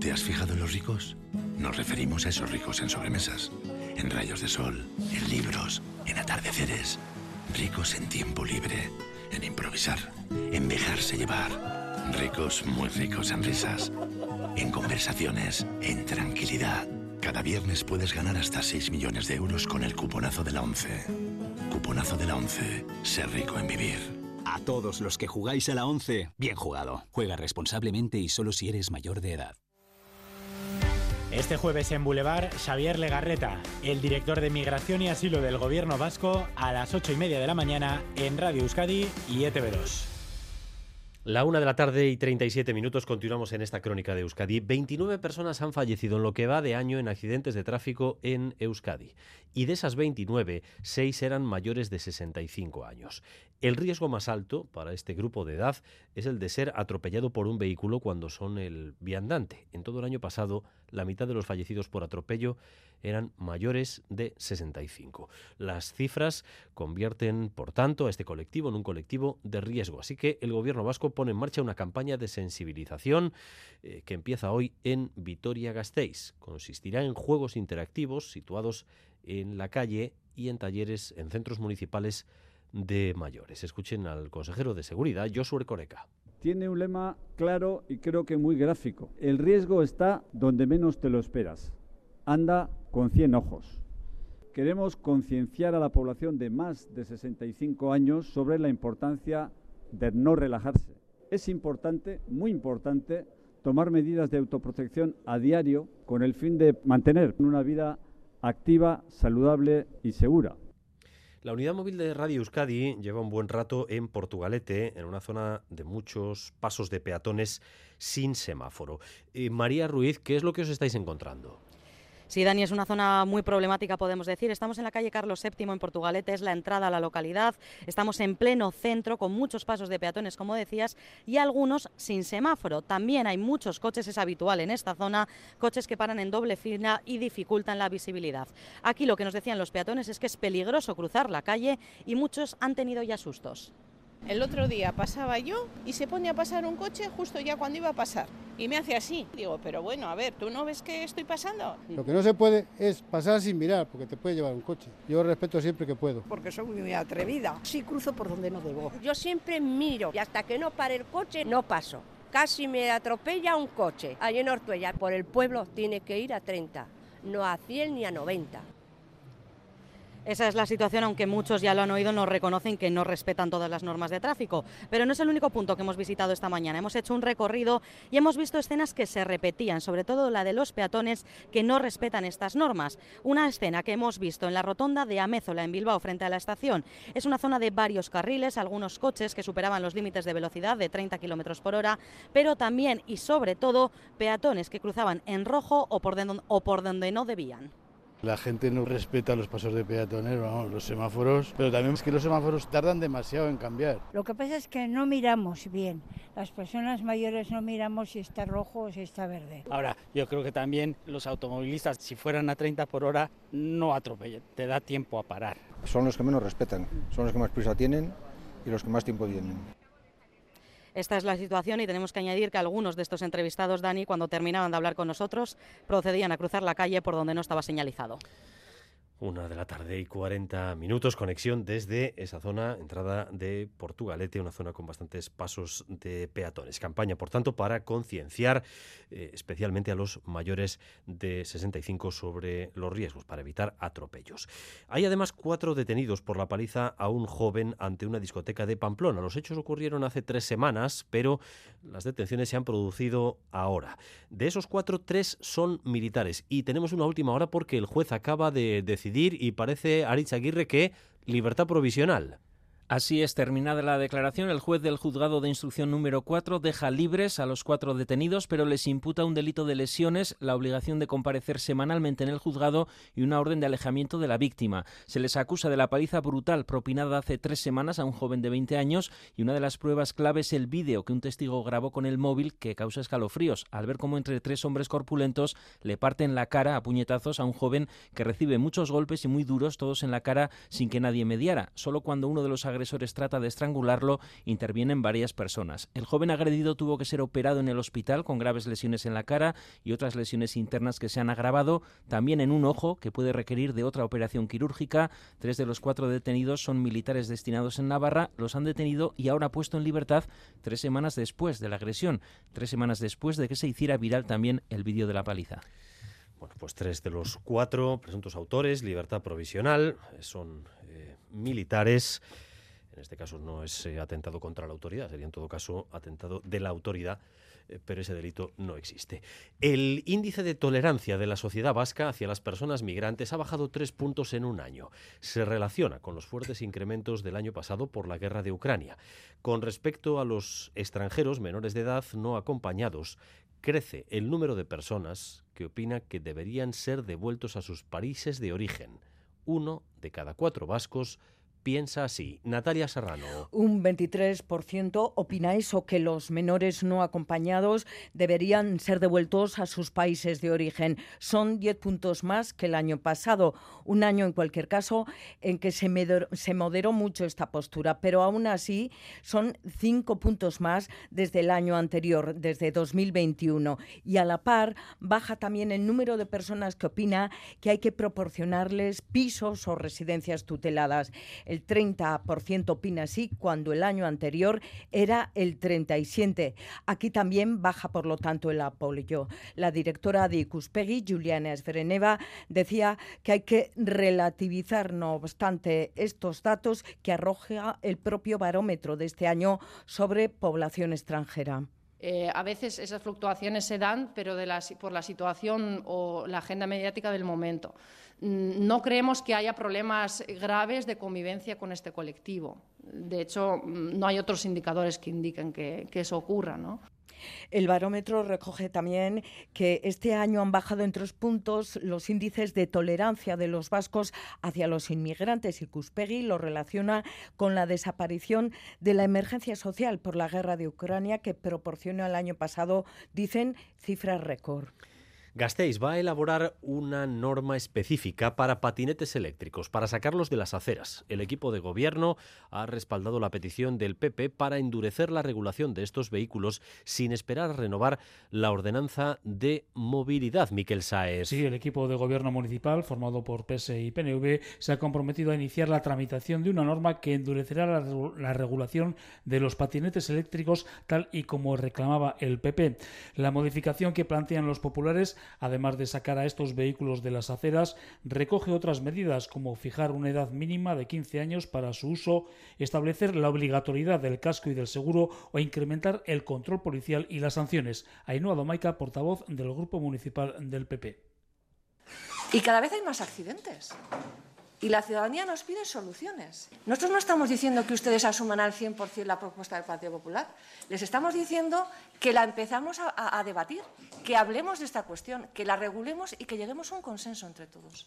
¿Te has fijado en los ricos? Nos referimos a esos ricos en sobremesas, en rayos de sol, en libros, en atardeceres. Ricos en tiempo libre, en improvisar, en dejarse llevar. Ricos, muy ricos en risas, en conversaciones, en tranquilidad. Cada viernes puedes ganar hasta 6 millones de euros con el cuponazo de la 11. Cuponazo de la 11. Ser rico en vivir. A todos los que jugáis a la 11, bien jugado. Juega responsablemente y solo si eres mayor de edad. Este jueves en Boulevard, Xavier Legarreta, el director de Migración y Asilo del Gobierno Vasco, a las 8 y media de la mañana en Radio Euskadi y E ETV2. La una de la tarde y 37 minutos continuamos en esta crónica de Euskadi. 29 personas han fallecido en lo que va de año en accidentes de tráfico en Euskadi. Y de esas 29, 6 eran mayores de 65 años. El riesgo más alto para este grupo de edad es el de ser atropellado por un vehículo cuando son el viandante. En todo el año pasado, la mitad de los fallecidos por atropello eran mayores de 65. Las cifras convierten, por tanto, a este colectivo en un colectivo de riesgo. Así que el gobierno vasco pone en marcha una campaña de sensibilización eh, que empieza hoy en Vitoria-Gasteiz. Consistirá en juegos interactivos situados en la calle y en talleres en centros municipales de mayores. Escuchen al consejero de seguridad, Josué Coreca. Tiene un lema claro y creo que muy gráfico. El riesgo está donde menos te lo esperas. Anda con 100 ojos. Queremos concienciar a la población de más de 65 años sobre la importancia de no relajarse. Es importante, muy importante, tomar medidas de autoprotección a diario con el fin de mantener una vida activa, saludable y segura. La unidad móvil de Radio Euskadi lleva un buen rato en Portugalete, en una zona de muchos pasos de peatones sin semáforo. Eh, María Ruiz, ¿qué es lo que os estáis encontrando? Sí, Dani, es una zona muy problemática, podemos decir. Estamos en la calle Carlos VII en Portugalete, es la entrada a la localidad. Estamos en pleno centro, con muchos pasos de peatones, como decías, y algunos sin semáforo. También hay muchos coches, es habitual en esta zona, coches que paran en doble fila y dificultan la visibilidad. Aquí lo que nos decían los peatones es que es peligroso cruzar la calle y muchos han tenido ya sustos. El otro día pasaba yo y se pone a pasar un coche justo ya cuando iba a pasar. Y me hace así. Digo, pero bueno, a ver, ¿tú no ves que estoy pasando? Lo que no se puede es pasar sin mirar, porque te puede llevar un coche. Yo respeto siempre que puedo. Porque soy muy atrevida. Sí cruzo por donde no debo. Yo siempre miro y hasta que no pare el coche no paso. Casi me atropella un coche. Allí en Ortuella, por el pueblo, tiene que ir a 30, no a 100 ni a 90. Esa es la situación, aunque muchos ya lo han oído, nos reconocen que no respetan todas las normas de tráfico. Pero no es el único punto que hemos visitado esta mañana. Hemos hecho un recorrido y hemos visto escenas que se repetían, sobre todo la de los peatones que no respetan estas normas. Una escena que hemos visto en la rotonda de Amézola, en Bilbao, frente a la estación. Es una zona de varios carriles, algunos coches que superaban los límites de velocidad de 30 kilómetros por hora, pero también y sobre todo peatones que cruzaban en rojo o por, o por donde no debían. La gente no respeta los pasos de peatones, vamos, los semáforos, pero también es que los semáforos tardan demasiado en cambiar. Lo que pasa es que no miramos bien. Las personas mayores no miramos si está rojo o si está verde. Ahora, yo creo que también los automovilistas, si fueran a 30 por hora, no atropellen, te da tiempo a parar. Son los que menos respetan, son los que más prisa tienen y los que más tiempo tienen. Esta es la situación y tenemos que añadir que algunos de estos entrevistados, Dani, cuando terminaban de hablar con nosotros, procedían a cruzar la calle por donde no estaba señalizado. Una de la tarde y 40 minutos, conexión desde esa zona, entrada de Portugalete, una zona con bastantes pasos de peatones. Campaña, por tanto, para concienciar eh, especialmente a los mayores de 65 sobre los riesgos, para evitar atropellos. Hay además cuatro detenidos por la paliza a un joven ante una discoteca de Pamplona. Los hechos ocurrieron hace tres semanas, pero las detenciones se han producido ahora. De esos cuatro, tres son militares. Y tenemos una última hora porque el juez acaba de decidir y parece, Aritz Aguirre, que libertad provisional. Así es, terminada la declaración, el juez del juzgado de instrucción número 4 deja libres a los cuatro detenidos, pero les imputa un delito de lesiones, la obligación de comparecer semanalmente en el juzgado y una orden de alejamiento de la víctima. Se les acusa de la paliza brutal propinada hace tres semanas a un joven de 20 años y una de las pruebas clave es el vídeo que un testigo grabó con el móvil que causa escalofríos al ver cómo entre tres hombres corpulentos le parten la cara a puñetazos a un joven que recibe muchos golpes y muy duros, todos en la cara, sin que nadie mediara. Solo cuando uno de los trata de estrangularlo, intervienen varias personas. El joven agredido tuvo que ser operado en el hospital con graves lesiones en la cara y otras lesiones internas que se han agravado, también en un ojo que puede requerir de otra operación quirúrgica. Tres de los cuatro detenidos son militares destinados en Navarra, los han detenido y ahora puesto en libertad tres semanas después de la agresión, tres semanas después de que se hiciera viral también el vídeo de la paliza. Bueno, pues tres de los cuatro presuntos autores, libertad provisional, son eh, militares. En este caso no es eh, atentado contra la autoridad, sería en todo caso atentado de la autoridad, eh, pero ese delito no existe. El índice de tolerancia de la sociedad vasca hacia las personas migrantes ha bajado tres puntos en un año. Se relaciona con los fuertes incrementos del año pasado por la guerra de Ucrania. Con respecto a los extranjeros menores de edad no acompañados, crece el número de personas que opina que deberían ser devueltos a sus países de origen. Uno de cada cuatro vascos piensa así. Natalia Serrano. Un 23% opina eso, que los menores no acompañados deberían ser devueltos a sus países de origen. Son 10 puntos más que el año pasado. Un año, en cualquier caso, en que se, se moderó mucho esta postura, pero aún así son 5 puntos más desde el año anterior, desde 2021. Y a la par, baja también el número de personas que opina que hay que proporcionarles pisos o residencias tuteladas. El 30% opina así, cuando el año anterior era el 37%. Aquí también baja, por lo tanto, el apoyo. La directora de Icuspegui, Juliana Esvereneva, decía que hay que relativizar, no obstante, estos datos que arroja el propio barómetro de este año sobre población extranjera. Eh, a veces esas fluctuaciones se dan, pero de la, por la situación o la agenda mediática del momento. Mm, no creemos que haya problemas graves de convivencia con este colectivo. De hecho, mm, no hay otros indicadores que indiquen que, eso ocurra. ¿no? El barómetro recoge también que este año han bajado en tres puntos los índices de tolerancia de los vascos hacia los inmigrantes y Cuspegui lo relaciona con la desaparición de la emergencia social por la guerra de Ucrania que proporcionó el año pasado, dicen, cifras récord. Gasteiz va a elaborar una norma específica para patinetes eléctricos, para sacarlos de las aceras. El equipo de gobierno ha respaldado la petición del PP para endurecer la regulación de estos vehículos sin esperar a renovar la ordenanza de movilidad. Miquel Saez. Sí, el equipo de gobierno municipal, formado por PS y PNV, se ha comprometido a iniciar la tramitación de una norma que endurecerá la, la regulación de los patinetes eléctricos tal y como reclamaba el PP. La modificación que plantean los populares además de sacar a estos vehículos de las aceras, recoge otras medidas como fijar una edad mínima de 15 años para su uso, establecer la obligatoriedad del casco y del seguro o incrementar el control policial y las sanciones. Ainhoa Domaica, portavoz del Grupo Municipal del PP. Y cada vez hay más accidentes. Y la ciudadanía nos pide soluciones. Nosotros no estamos diciendo que ustedes asuman al 100% la propuesta del Partido Popular. Les estamos diciendo que la empezamos a, a, debatir, que hablemos de esta cuestión, que la regulemos y que lleguemos a un consenso entre todos.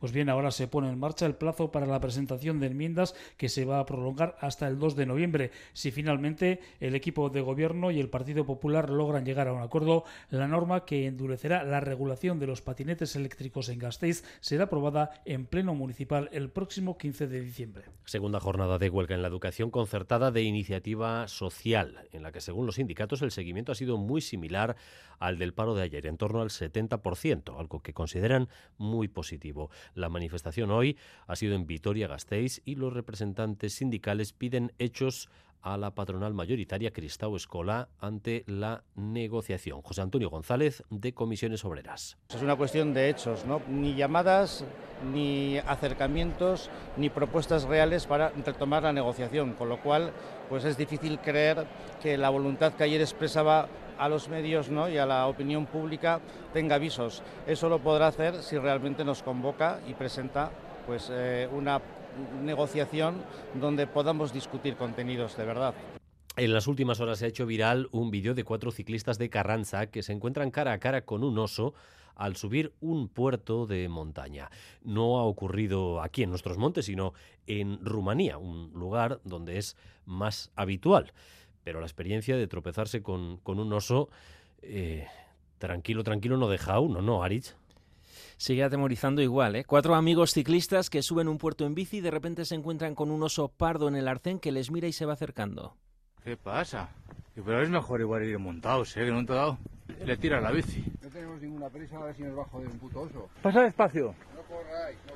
Pues bien, ahora se pone en marcha el plazo para la presentación de enmiendas que se va a prolongar hasta el 2 de noviembre. Si finalmente el equipo de gobierno y el Partido Popular logran llegar a un acuerdo, la norma que endurecerá la regulación de los patinetes eléctricos en Gasteiz será aprobada en pleno municipal el próximo 15 de diciembre. Segunda jornada de huelga en la educación concertada de iniciativa social, en la que según los sindicatos el seguimiento ha sido muy similar al del paro de ayer, en torno al 70%, algo que consideran muy positivo. La manifestación hoy ha sido en Vitoria-Gasteiz y los representantes sindicales piden hechos a la patronal mayoritaria Cristau Escola ante la negociación. José Antonio González, de Comisiones Obreras. Es una cuestión de hechos, ¿no? ni llamadas, ni acercamientos, ni propuestas reales para retomar la negociación, con lo cual pues es difícil creer que la voluntad que ayer expresaba a los medios ¿no? y a la opinión pública tenga avisos. Eso lo podrá hacer si realmente nos convoca y presenta pues, eh, una negociación donde podamos discutir contenidos de verdad. En las últimas horas se ha hecho viral un vídeo de cuatro ciclistas de Carranza que se encuentran cara a cara con un oso al subir un puerto de montaña. No ha ocurrido aquí en nuestros montes, sino en Rumanía, un lugar donde es más habitual. Pero la experiencia de tropezarse con, un oso, eh, tranquilo, tranquilo, no deja uno, ¿no, Aritz? Sigue atemorizando igual. ¿eh? Cuatro amigos ciclistas que suben un puerto en bici y de repente se encuentran con un oso pardo en el arcén que les mira y se va acercando. ¿Qué pasa? Pero es mejor igual ir montados, ¿eh? Que no te dado. Le tira la bici. No tenemos ninguna prisa a ver si nos bajo de un puto oso. Pasa despacio.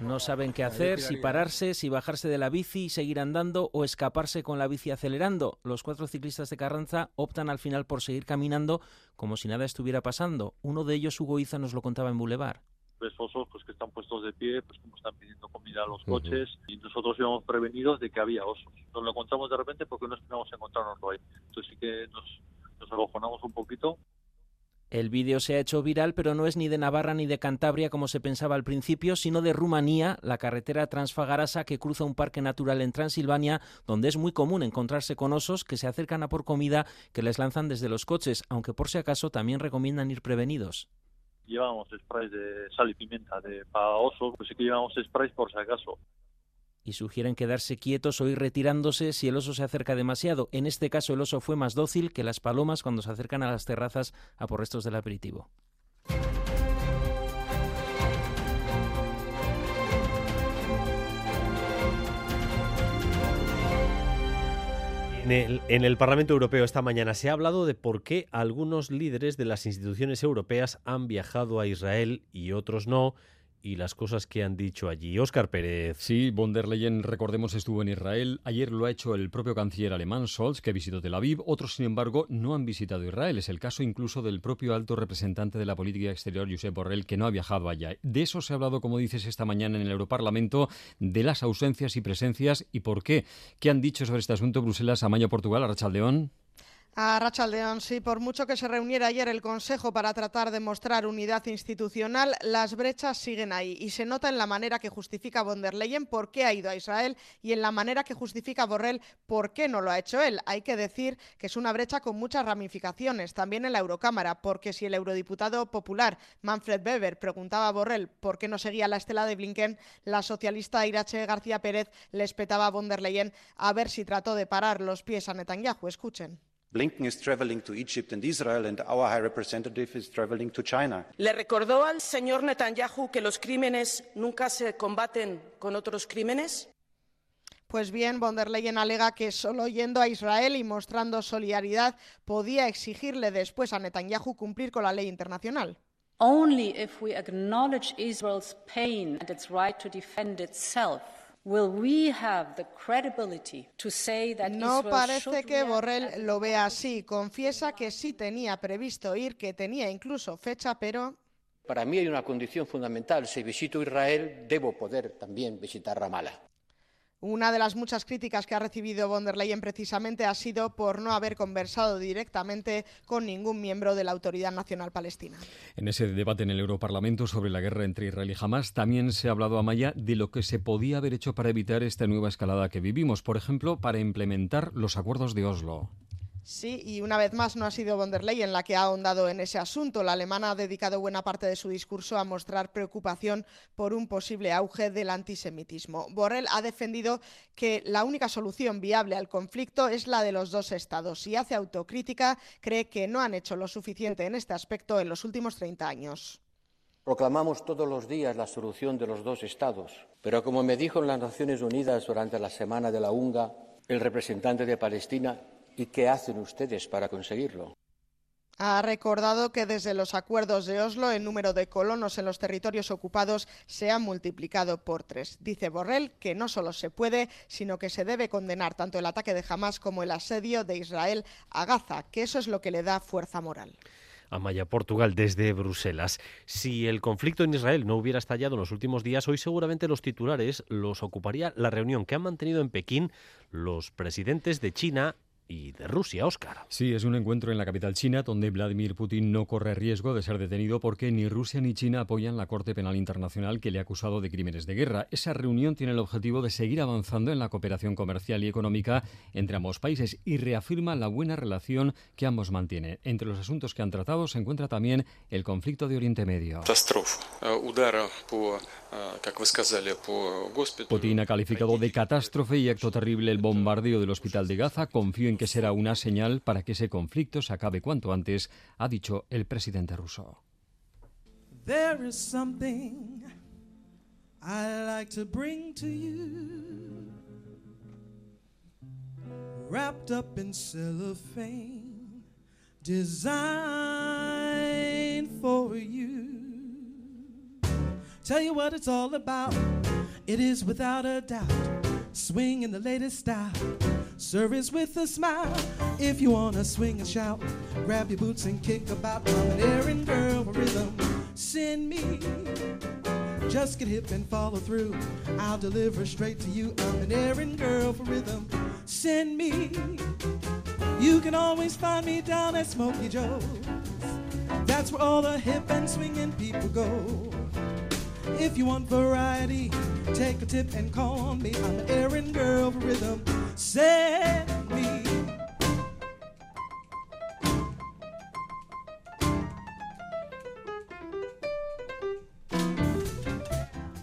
No saben qué hacer, si pararse, si bajarse de la bici y seguir andando o escaparse con la bici acelerando. Los cuatro ciclistas de Carranza optan al final por seguir caminando como si nada estuviera pasando. Uno de ellos, Hugo Iza, nos lo contaba en Boulevard ves osos pues que están puestos de pie, pues como están pidiendo comida a los coches y nosotros íbamos prevenidos de que había osos. Nos lo encontramos de repente porque no esperamos encontrarnoslo ahí. Entonces sí que nos, nos acojonamos un poquito. El vídeo se ha hecho viral, pero no es ni de Navarra ni de Cantabria como se pensaba al principio, sino de Rumanía, la carretera Transfagarasa que cruza un parque natural en Transilvania, donde es muy común encontrarse con osos que se acercan a por comida que les lanzan desde los coches, aunque por si acaso también recomiendan ir prevenidos llevamos sprays de sal y pimienta de para oso, pues sí que llevamos sprays por si acaso. Y sugieren quedarse quietos o ir retirándose si el oso se acerca demasiado. En este caso el oso fue más dócil que las palomas cuando se acercan a las terrazas a por restos del aperitivo. En el, Parlamento Europeo esta mañana se ha hablado de por qué algunos líderes de las instituciones europeas han viajado a Israel y otros no, y las cosas que han dicho allí. Óscar Pérez. Sí, von der Leyen, recordemos, estuvo en Israel. Ayer lo ha hecho el propio canciller alemán Scholz, que visitó Tel Aviv. Otros, sin embargo, no han visitado Israel. Es el caso incluso del propio alto representante de la política exterior, Josep Borrell, que no ha viajado allá. De eso se ha hablado, como dices, esta mañana en el Europarlamento, de las ausencias y presencias y por qué. ¿Qué han dicho sobre este asunto Bruselas, Amaño, Portugal, Arrachaldeón? A Rachaldeón, sí, por mucho que se reuniera ayer el Consejo para tratar de mostrar unidad institucional, las brechas siguen ahí y se nota en la manera que justifica von der Leyen por qué ha ido a Israel y en la manera que justifica Borrell por qué no lo ha hecho él. Hay que decir que es una brecha con muchas ramificaciones, también en la Eurocámara, porque si el eurodiputado popular Manfred Weber preguntaba a Borrell por qué no seguía la estela de Blinken, la socialista Irache García Pérez le espetaba a von der Leyen a ver si trató de parar los pies a Netanyahu. Escuchen. Blinken is traveling to Egypt and Israel, and our High Representative is traveling to China. Le recordó al señor Netanyahu que los crímenes nunca se combaten con otros crímenes. Pues bien, von der Leyen alega que solo yendo a Israel y mostrando solidaridad podía exigirle después a Netanyahu cumplir con la ley internacional. Only if we acknowledge Israel's pain and its right to defend itself no parece que Borrell lo vea así. Confiesa que sí tenía previsto ir, que tenía incluso fecha, pero... Para mí hay una condición fundamental. Si visito Israel, debo poder también visitar Ramallah. Una de las muchas críticas que ha recibido von der Leyen precisamente ha sido por no haber conversado directamente con ningún miembro de la Autoridad Nacional Palestina. En ese debate en el Europarlamento sobre la guerra entre Israel y Hamas también se ha hablado a Maya de lo que se podía haber hecho para evitar esta nueva escalada que vivimos, por ejemplo, para implementar los acuerdos de Oslo. Sí, y una vez más no ha sido von der Leyen la que ha ahondado en ese asunto. La alemana ha dedicado buena parte de su discurso a mostrar preocupación por un posible auge del antisemitismo. Borrell ha defendido que la única solución viable al conflicto es la de los dos estados y hace autocrítica, cree que no han hecho lo suficiente en este aspecto en los últimos 30 años. Proclamamos todos los días la solución de los dos estados, pero como me dijo en las Naciones Unidas durante la Semana de la UNGA, el representante de Palestina, ¿Y qué hacen ustedes para conseguirlo? Ha recordado que desde los acuerdos de Oslo el número de colonos en los territorios ocupados se ha multiplicado por tres. Dice Borrell que no solo se puede, sino que se debe condenar tanto el ataque de Hamas como el asedio de Israel a Gaza, que eso es lo que le da fuerza moral. Amaya, Portugal, desde Bruselas. Si el conflicto en Israel no hubiera estallado en los últimos días, hoy seguramente los titulares los ocuparía la reunión que han mantenido en Pekín los presidentes de China y de Rusia, Óscar. Sí, es un encuentro en la capital china donde Vladimir Putin no corre riesgo de ser detenido porque ni Rusia ni China apoyan la Corte Penal Internacional que le ha acusado de crímenes de guerra. Esa reunión tiene el objetivo de seguir avanzando en la cooperación comercial y económica entre ambos países y reafirma la buena relación que ambos mantienen. Entre los asuntos que han tratado se encuentra también el conflicto de Oriente Medio. Putin ha calificado de catástrofe y acto terrible el bombardeo del hospital de Gaza. Confío en que será una señal para que ese conflicto se acabe cuanto antes, ha dicho el presidente ruso. There is something I like to bring to you, wrapped up in cellophane, designed for you. Tell you what it's all about. It is without a doubt. Swing in the latest style. Service with a smile. If you wanna swing and shout, grab your boots and kick about. I'm an errand girl for rhythm. Send me. Just get hip and follow through. I'll deliver straight to you. I'm an errand girl for rhythm. Send me. You can always find me down at Smoky Joe's. That's where all the hip and swinging people go. If you want variety, take a tip and call on me. I'm an errand girl for rhythm. Send me.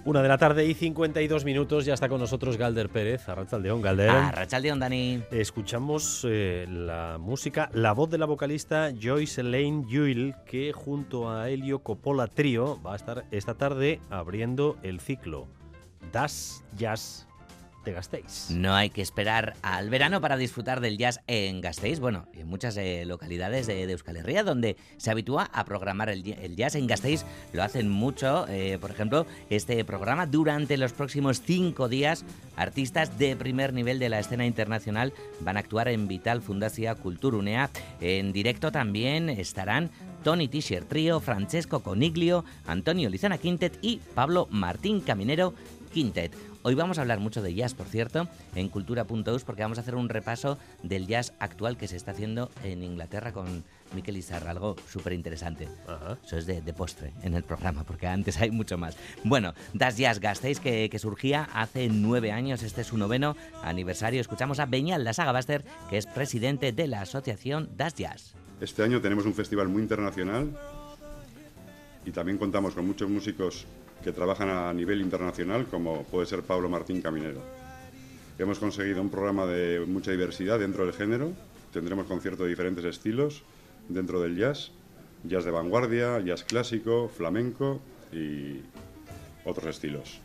Una de la tarde y 52 minutos, ya está con nosotros Galder Pérez, Arrachaldeón, Galder. Arrachaldeón, Dani. Escuchamos eh, la música, la voz de la vocalista Joyce Lane Yuil, que junto a Helio Coppola Trio va a estar esta tarde abriendo el ciclo Das Jazz Gasteiz. No hay que esperar al verano para disfrutar del jazz en Gasteiz, bueno, en muchas eh, localidades de, Euskal Herria donde se habitúa a programar el, jazz en Gasteiz, lo hacen mucho, eh, por ejemplo, este programa durante los próximos cinco días, artistas de primer nivel de la escena internacional van a actuar en Vital Fundacia Culturunea. En directo también estarán Tony Tischer Trío, Francesco Coniglio, Antonio Lizana Quintet y Pablo Martín Caminero Quintet. Hoy vamos a hablar mucho de jazz, por cierto, en cultura.us, porque vamos a hacer un repaso del jazz actual que se está haciendo en Inglaterra con Miquel Izarra, algo súper interesante. Eso es de, postre en el programa, porque antes hay mucho más. Bueno, Das Jazz Gasteiz, que, que surgía hace nueve años, este es su noveno aniversario. Escuchamos a Beñal La Saga Baster, que es presidente de la asociación Das Jazz. Este año tenemos un festival muy internacional y también contamos con muchos músicos que trabajan a nivel internacional, como puede ser Pablo Martín Caminero. Hemos conseguido un programa de mucha diversidad dentro del género, tendremos conciertos de diferentes estilos dentro del jazz, jazz de vanguardia, jazz clásico, flamenco y otros estilos.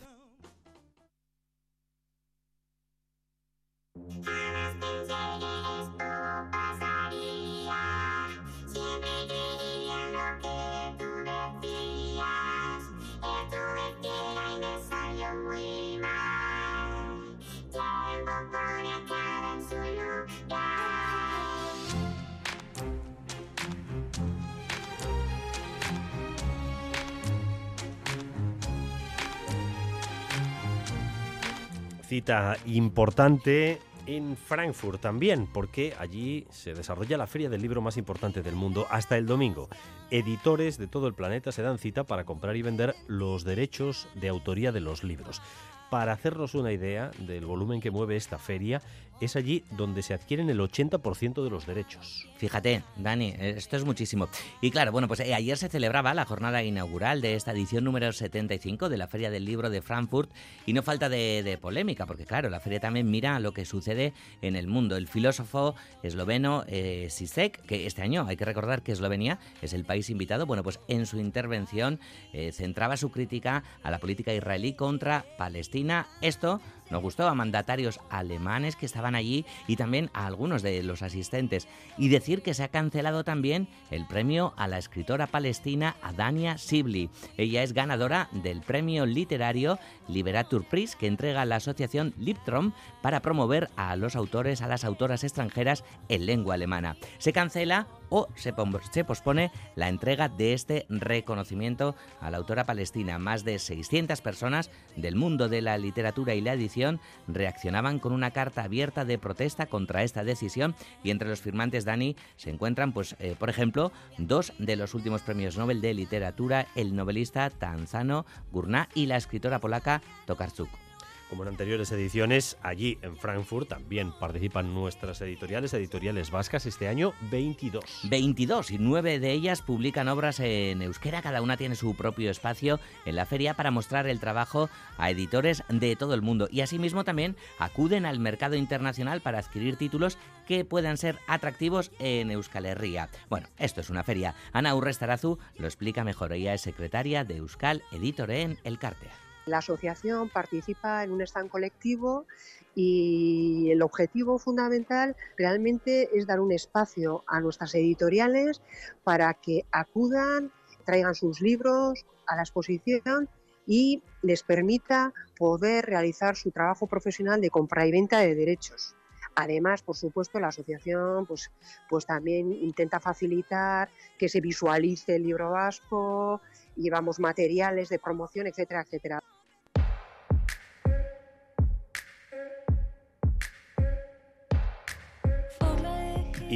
Cita importante en Frankfurt también, porque allí se desarrolla la feria del libro más importante del mundo hasta el domingo. Editores de todo el planeta se dan cita para comprar y vender los derechos de autoría de los libros. Para hacernos una idea del volumen que mueve esta feria, es allí donde se adquieren el 80% de los derechos. Fíjate, Dani, esto es muchísimo. Y claro, bueno, pues eh, ayer se celebraba la jornada inaugural de esta edición número 75 de la Feria del Libro de Frankfurt y no falta de, polémica, porque claro, la feria también mira lo que sucede en el mundo. El filósofo esloveno eh, Sisek, que este año hay que recordar que Eslovenia es el país invitado, bueno, pues en su intervención eh, centraba su crítica a la política israelí contra Palestina. Esto nos gustó a mandatarios alemanes que estaban allí y también a algunos de los asistentes. Y decir que se ha cancelado también el premio a la escritora palestina Adania Sibli. Ella es ganadora del premio literario Liberatur Prize que entrega la asociación Liptrom para promover a los autores, a las autoras extranjeras en lengua alemana. Se cancela o se, pospone la entrega de este reconocimiento a la autora palestina. Más de 600 personas del mundo de la literatura y la edición reaccionaban con una carta abierta de protesta contra esta decisión y entre los firmantes, Dani, se encuentran, pues, eh, por ejemplo, dos de los últimos premios Nobel de literatura, el novelista Tanzano Gurná y la escritora polaca Tokarczuk. Como en anteriores ediciones, allí en Frankfurt también participan nuestras editoriales, editoriales vascas, este año 22. 22 y nueve de ellas publican obras en euskera, cada una tiene su propio espacio en la feria para mostrar el trabajo a editores de todo el mundo y asimismo también acuden al mercado internacional para adquirir títulos que puedan ser atractivos en Euskal Herria. Bueno, esto es una feria. Ana Urrestarazu lo explica mejor, ella es secretaria de Euskal Editor en El Cartea. La asociación participa en un stand colectivo y el objetivo fundamental realmente es dar un espacio a nuestras editoriales para que acudan, traigan sus libros a la exposición y les permita poder realizar su trabajo profesional de compra y venta de derechos. Además, por supuesto, la asociación pues, pues también intenta facilitar que se visualice el libro vasco, llevamos materiales de promoción, etcétera, etcétera.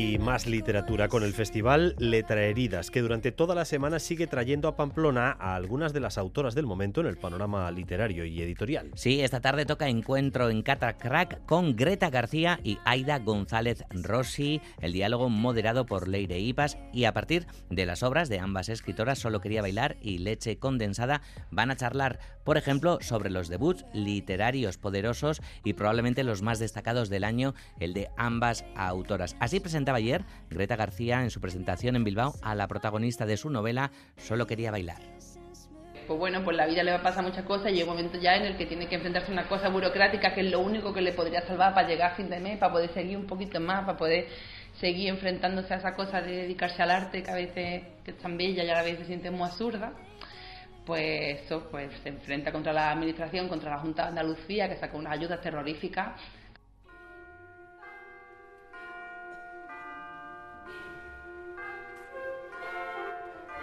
Y más literatura con el festival Letra Heridas, que durante toda la semana sigue trayendo a Pamplona a algunas de las autoras del momento en el panorama literario y editorial. Sí, esta tarde toca encuentro en Catacrack con Greta García y Aida González Rossi, el diálogo moderado por Leire Ipas y a partir de las obras de ambas escritoras Solo quería bailar y Leche condensada van a charlar, por ejemplo, sobre los debuts literarios poderosos y probablemente los más destacados del año, el de ambas autoras. Así ayer Greta García en su presentación en Bilbao a la protagonista de su novela Solo quería bailar. Pues bueno, pues la vida le va a pasar muchas cosas y llega un momento ya en el que tiene que enfrentarse a una cosa burocrática que es lo único que le podría salvar para llegar a fin de mes, para poder seguir un poquito más, para poder seguir enfrentándose a esa cosa de dedicarse al arte que a veces es tan bella y a vez se siente muy absurda pues eso, pues se enfrenta contra la administración, contra la Junta de Andalucía, que saca unas ayudas terroríficas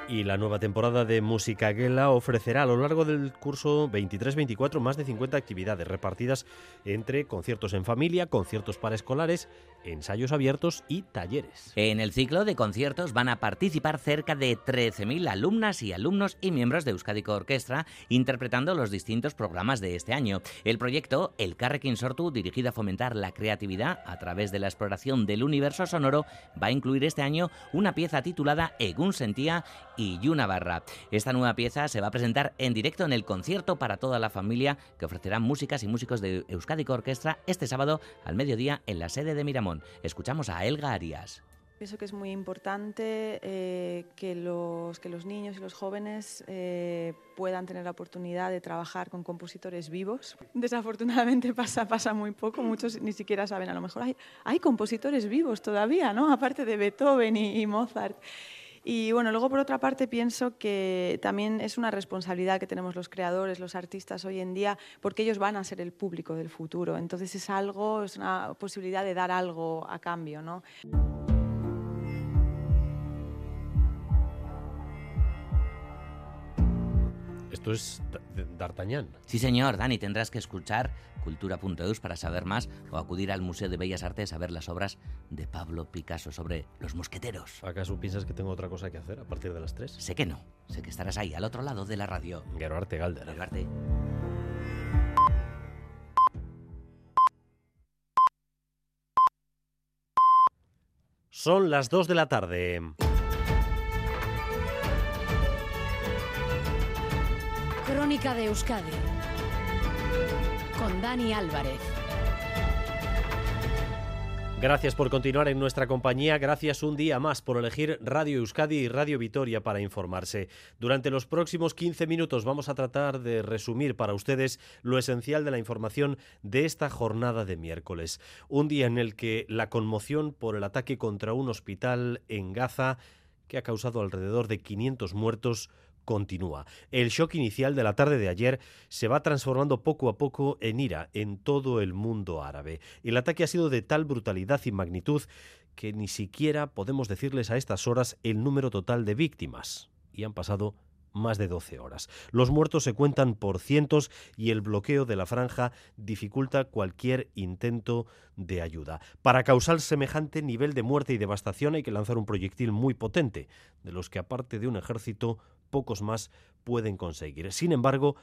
Y la nueva temporada de Música Gela ofrecerá a lo largo del curso 23-24 más de 50 actividades repartidas entre conciertos en familia, conciertos para escolares, ensayos abiertos y talleres. En el ciclo de conciertos van a participar cerca de 13.000 alumnas y alumnos y miembros de Euskadico Orquestra interpretando los distintos programas de este año. El proyecto El Carrequín Sortu, dirigido a fomentar la creatividad a través de la exploración del universo sonoro, va a incluir este año una pieza titulada Egun Sentía y Yuna Barra. Esta nueva pieza se va a presentar en directo en el concierto para toda la familia que ofrecerán músicas y músicos de Euskadico Orquestra este sábado al mediodía en la sede de Miramón. Escuchamos a Elga Arias. Pienso que es muy importante eh, que, los, que los niños y los jóvenes eh, puedan tener la oportunidad de trabajar con compositores vivos. Desafortunadamente pasa, pasa muy poco, muchos ni siquiera saben, a lo mejor hay, hay compositores vivos todavía, ¿no? aparte de Beethoven y, y Mozart. Y bueno, luego por otra parte pienso que también es una responsabilidad que tenemos los creadores, los artistas hoy en día, porque ellos van a ser el público del futuro. Entonces es algo, es una posibilidad de dar algo a cambio, ¿no? Esto es D'Artagnan. Sí, señor, Dani, tendrás que escuchar cultura.eus para saber más o acudir al Museo de Bellas Artes a ver las obras de Pablo Picasso sobre los mosqueteros. ¿Acaso piensas que tengo otra cosa que hacer a partir de las 3? Sé que no, sé que estarás ahí, al otro lado de la radio. Arte Galder. Arte. Son las 2 de la tarde. De Euskadi con Dani Álvarez. Gracias por continuar en nuestra compañía, gracias un día más por elegir Radio Euskadi y Radio Vitoria para informarse. Durante los próximos 15 minutos vamos a tratar de resumir para ustedes lo esencial de la información de esta jornada de miércoles, un día en el que la conmoción por el ataque contra un hospital en Gaza, que ha causado alrededor de 500 muertos, continúa. El shock inicial de la tarde de ayer se va transformando poco a poco en ira en todo el mundo árabe. El ataque ha sido de tal brutalidad y magnitud que ni siquiera podemos decirles a estas horas el número total de víctimas. Y han pasado más de 12 horas. Los muertos se cuentan por cientos y el bloqueo de la franja dificulta cualquier intento de ayuda. Para causar semejante nivel de muerte y devastación hay que lanzar un proyectil muy potente, de los que aparte de un ejército, pocos más pueden conseguir. Sin embargo,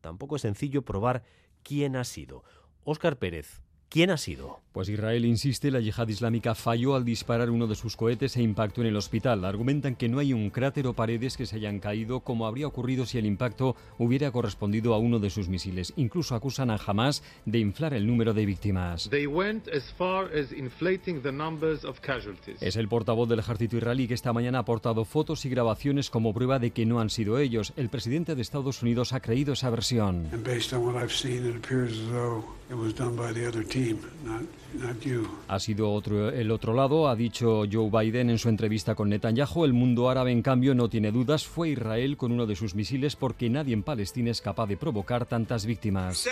tampoco es sencillo probar quién ha sido. Óscar Pérez, ¿Quién ha sido? Pues Israel insiste, la yihad islámica falló al disparar uno de sus cohetes e impactó en el hospital. Argumentan que no hay un cráter o paredes que se hayan caído como habría ocurrido si el impacto hubiera correspondido a uno de sus misiles. Incluso acusan a Hamas de inflar el número de víctimas. Es el portavoz del ejército israelí que esta mañana ha aportado fotos y grabaciones como prueba de que no han sido ellos. El presidente de Estados Unidos ha creído esa versión. Ha sido otro, el otro lado, ha dicho Joe Biden en su entrevista con Netanyahu. El mundo árabe, en cambio, no tiene dudas. Fue Israel con uno de sus misiles porque nadie en Palestina es capaz de provocar tantas víctimas.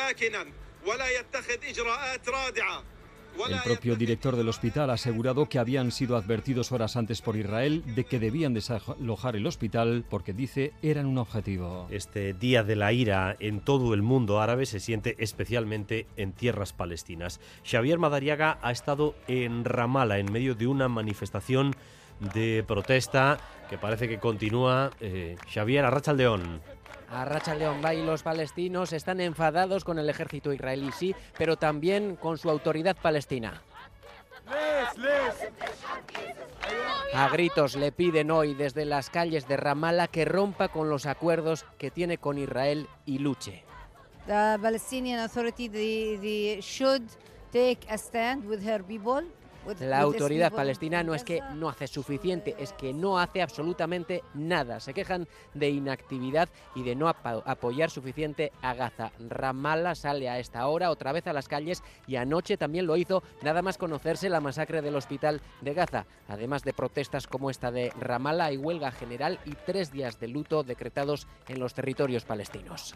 El propio director del hospital ha asegurado que habían sido advertidos horas antes por Israel de que debían desalojar el hospital porque dice eran un objetivo. Este día de la ira en todo el mundo árabe se siente especialmente en tierras palestinas. Xavier Madariaga ha estado en Ramallah en medio de una manifestación de protesta que parece que continúa. Eh, Xavier Arrachaldeón. A Racha León y los palestinos están enfadados con el ejército israelí, sí, pero también con su autoridad palestina. A gritos le piden hoy desde las calles de Ramallah que rompa con los acuerdos que tiene con Israel y luche. The Palestinian Authority should take a stand with her people la autoridad palestina no es que no hace suficiente, es que no hace absolutamente nada. Se quejan de inactividad y de no apoyar suficiente a Gaza. Ramallah sale a esta hora otra vez a las calles y anoche también lo hizo nada más conocerse la masacre del hospital de Gaza. Además de protestas como esta de Ramallah, hay huelga general y tres días de luto decretados en los territorios palestinos.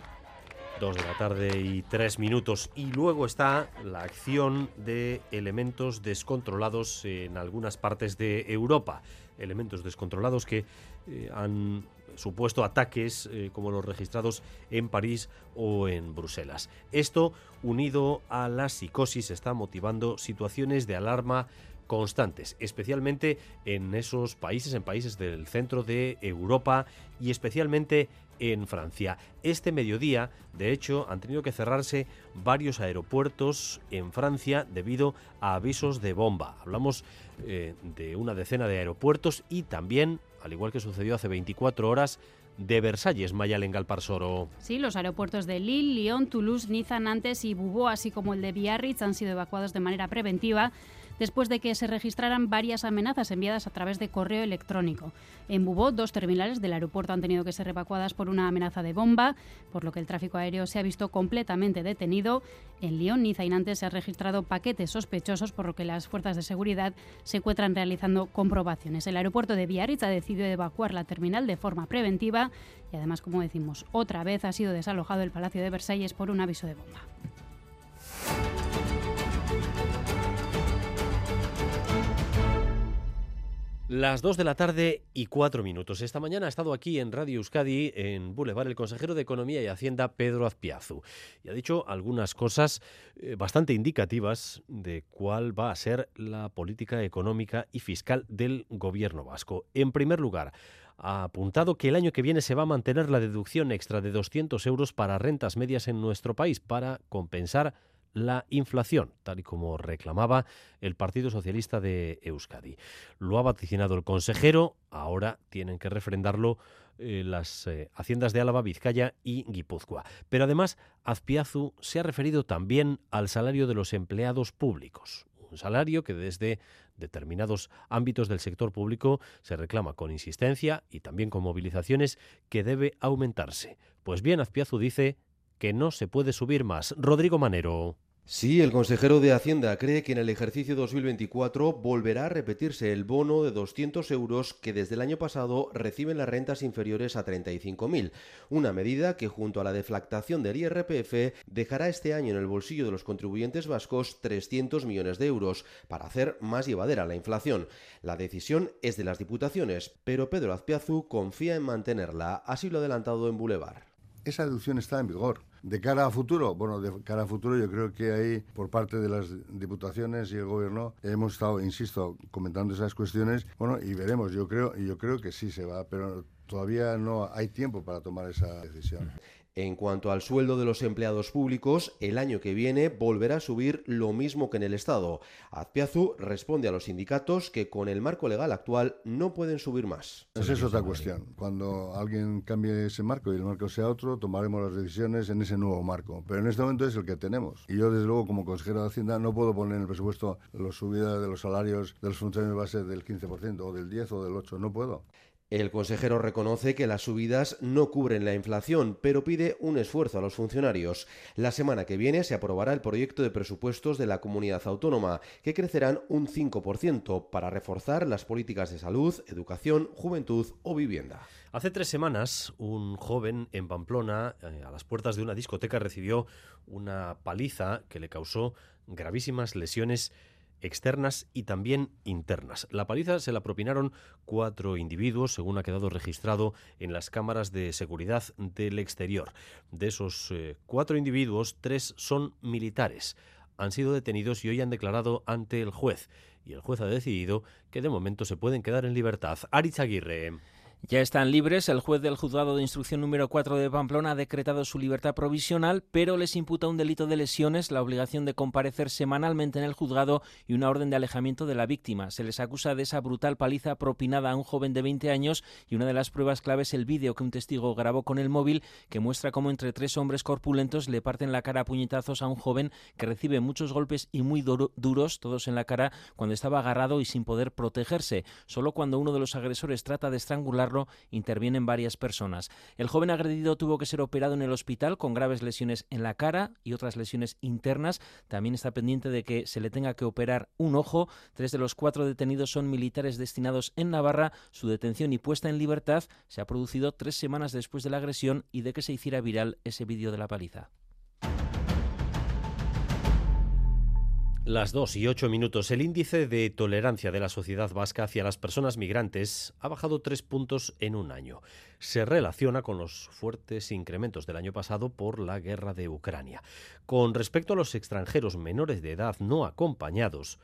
Dos de la tarde y tres minutos. Y luego está la acción de elementos descontrolados en algunas partes de Europa. Elementos descontrolados que eh, han supuesto ataques eh, como los registrados en París o en Bruselas. Esto, unido a la psicosis, está motivando situaciones de alarma constantes, especialmente en esos países, en países del centro de Europa y especialmente en Francia. Este mediodía, de hecho, han tenido que cerrarse varios aeropuertos en Francia debido a avisos de bomba. Hablamos eh, de una decena de aeropuertos y también, al igual que sucedió hace 24 horas, de Versalles, Mayalen Galparsoro. Sí, los aeropuertos de Lille, Lyon, Toulouse, Niza, Nantes y Bubó, así como el de Biarritz, han sido evacuados de manera preventiva después de que se registraran varias amenazas enviadas a través de correo electrónico. En Bubó, dos terminales del aeropuerto han tenido que ser evacuadas por una amenaza de bomba, por lo que el tráfico aéreo se ha visto completamente detenido. En Lyon, Niza y Nantes se han registrado paquetes sospechosos, por lo que las fuerzas de seguridad se encuentran realizando comprobaciones. El aeropuerto de Biarritz ha decidido evacuar la terminal de forma preventiva y además, como decimos, otra vez ha sido desalojado el Palacio de Versalles por un aviso de bomba. Las 2 de la tarde y 4 minutos. Esta mañana ha estado aquí en Radio Euskadi, en Boulevard, el consejero de Economía y Hacienda, Pedro Azpiazu. Y ha dicho algunas cosas eh, bastante indicativas de cuál va a ser la política económica y fiscal del gobierno vasco. En primer lugar, ha apuntado que el año que viene se va a mantener la deducción extra de 200 euros para rentas medias en nuestro país para compensar la inflación, tal y como reclamaba el Partido Socialista de Euskadi. Lo ha vaticinado el consejero, ahora tienen que refrendarlo eh, las eh, haciendas de Álava, Vizcaya y Guipúzcoa. Pero además, Azpiazu se ha referido también al salario de los empleados públicos, un salario que desde determinados ámbitos del sector público se reclama con insistencia y también con movilizaciones que debe aumentarse. Pues bien, Azpiazu dice que no se puede subir más. Rodrigo Manero. Sí, el consejero de Hacienda cree que en el ejercicio 2024 volverá a repetirse el bono de 200 euros que desde el año pasado reciben las rentas inferiores a 35.000, una medida que junto a la deflactación del IRPF dejará este año en el bolsillo de los contribuyentes vascos 300 millones de euros para hacer más llevadera la inflación. La decisión es de las diputaciones, pero Pedro Azpiazu confía en mantenerla, así lo ha adelantado en Boulevard. Esa deducción está en vigor de cara a futuro, bueno, de cara a futuro yo creo que ahí por parte de las diputaciones y el gobierno hemos estado, insisto, comentando esas cuestiones, bueno, y veremos, yo creo, yo creo que sí se va, pero todavía no hay tiempo para tomar esa decisión. En cuanto al sueldo de los empleados públicos, el año que viene volverá a subir lo mismo que en el Estado. Azpiazu responde a los sindicatos que con el marco legal actual no pueden subir más. Esa es otra cuestión. Cuando alguien cambie ese marco y el marco sea otro, tomaremos las decisiones en ese nuevo marco. Pero en este momento es el que tenemos. Y yo, desde luego, como consejero de Hacienda, no puedo poner en el presupuesto la subida de los salarios de los funcionarios base del 15% o del 10 o del 8. No puedo. El consejero reconoce que las subidas no cubren la inflación, pero pide un esfuerzo a los funcionarios. La semana que viene se aprobará el proyecto de presupuestos de la comunidad autónoma, que crecerán un 5% para reforzar las políticas de salud, educación, juventud o vivienda. Hace tres semanas, un joven en Pamplona, eh, a las puertas de una discoteca, recibió una paliza que le causó gravísimas lesiones externas y también internas. La paliza se la propinaron cuatro individuos, según ha quedado registrado en las cámaras de seguridad del exterior. De esos eh, cuatro individuos, tres son militares. Han sido detenidos y hoy han declarado ante el juez. Y el juez ha decidido que de momento se pueden quedar en libertad. Aritz Aguirre. Ya están libres. El juez del juzgado de instrucción número 4 de Pamplona ha decretado su libertad provisional, pero les imputa un delito de lesiones, la obligación de comparecer semanalmente en el juzgado y una orden de alejamiento de la víctima. Se les acusa de esa brutal paliza propinada a un joven de 20 años y una de las pruebas clave es el vídeo que un testigo grabó con el móvil que muestra cómo entre tres hombres corpulentos le parten la cara a puñetazos a un joven que recibe muchos golpes y muy duros, todos en la cara, cuando estaba agarrado y sin poder protegerse. Solo cuando uno de los agresores trata de estrangularlo intervienen varias personas. El joven agredido tuvo que ser operado en el hospital con graves lesiones en la cara y otras lesiones internas. También está pendiente de que se le tenga que operar un ojo. Tres de los cuatro detenidos son militares destinados en Navarra. Su detención y puesta en libertad se ha producido tres semanas después de la agresión y de que se hiciera viral ese vídeo de la paliza. Las dos y ocho minutos. El índice de tolerancia de la sociedad vasca hacia las personas migrantes ha bajado tres puntos en un año. Se relaciona con los fuertes incrementos del año pasado por la guerra de Ucrania. Con respecto a los extranjeros menores de edad no acompañados,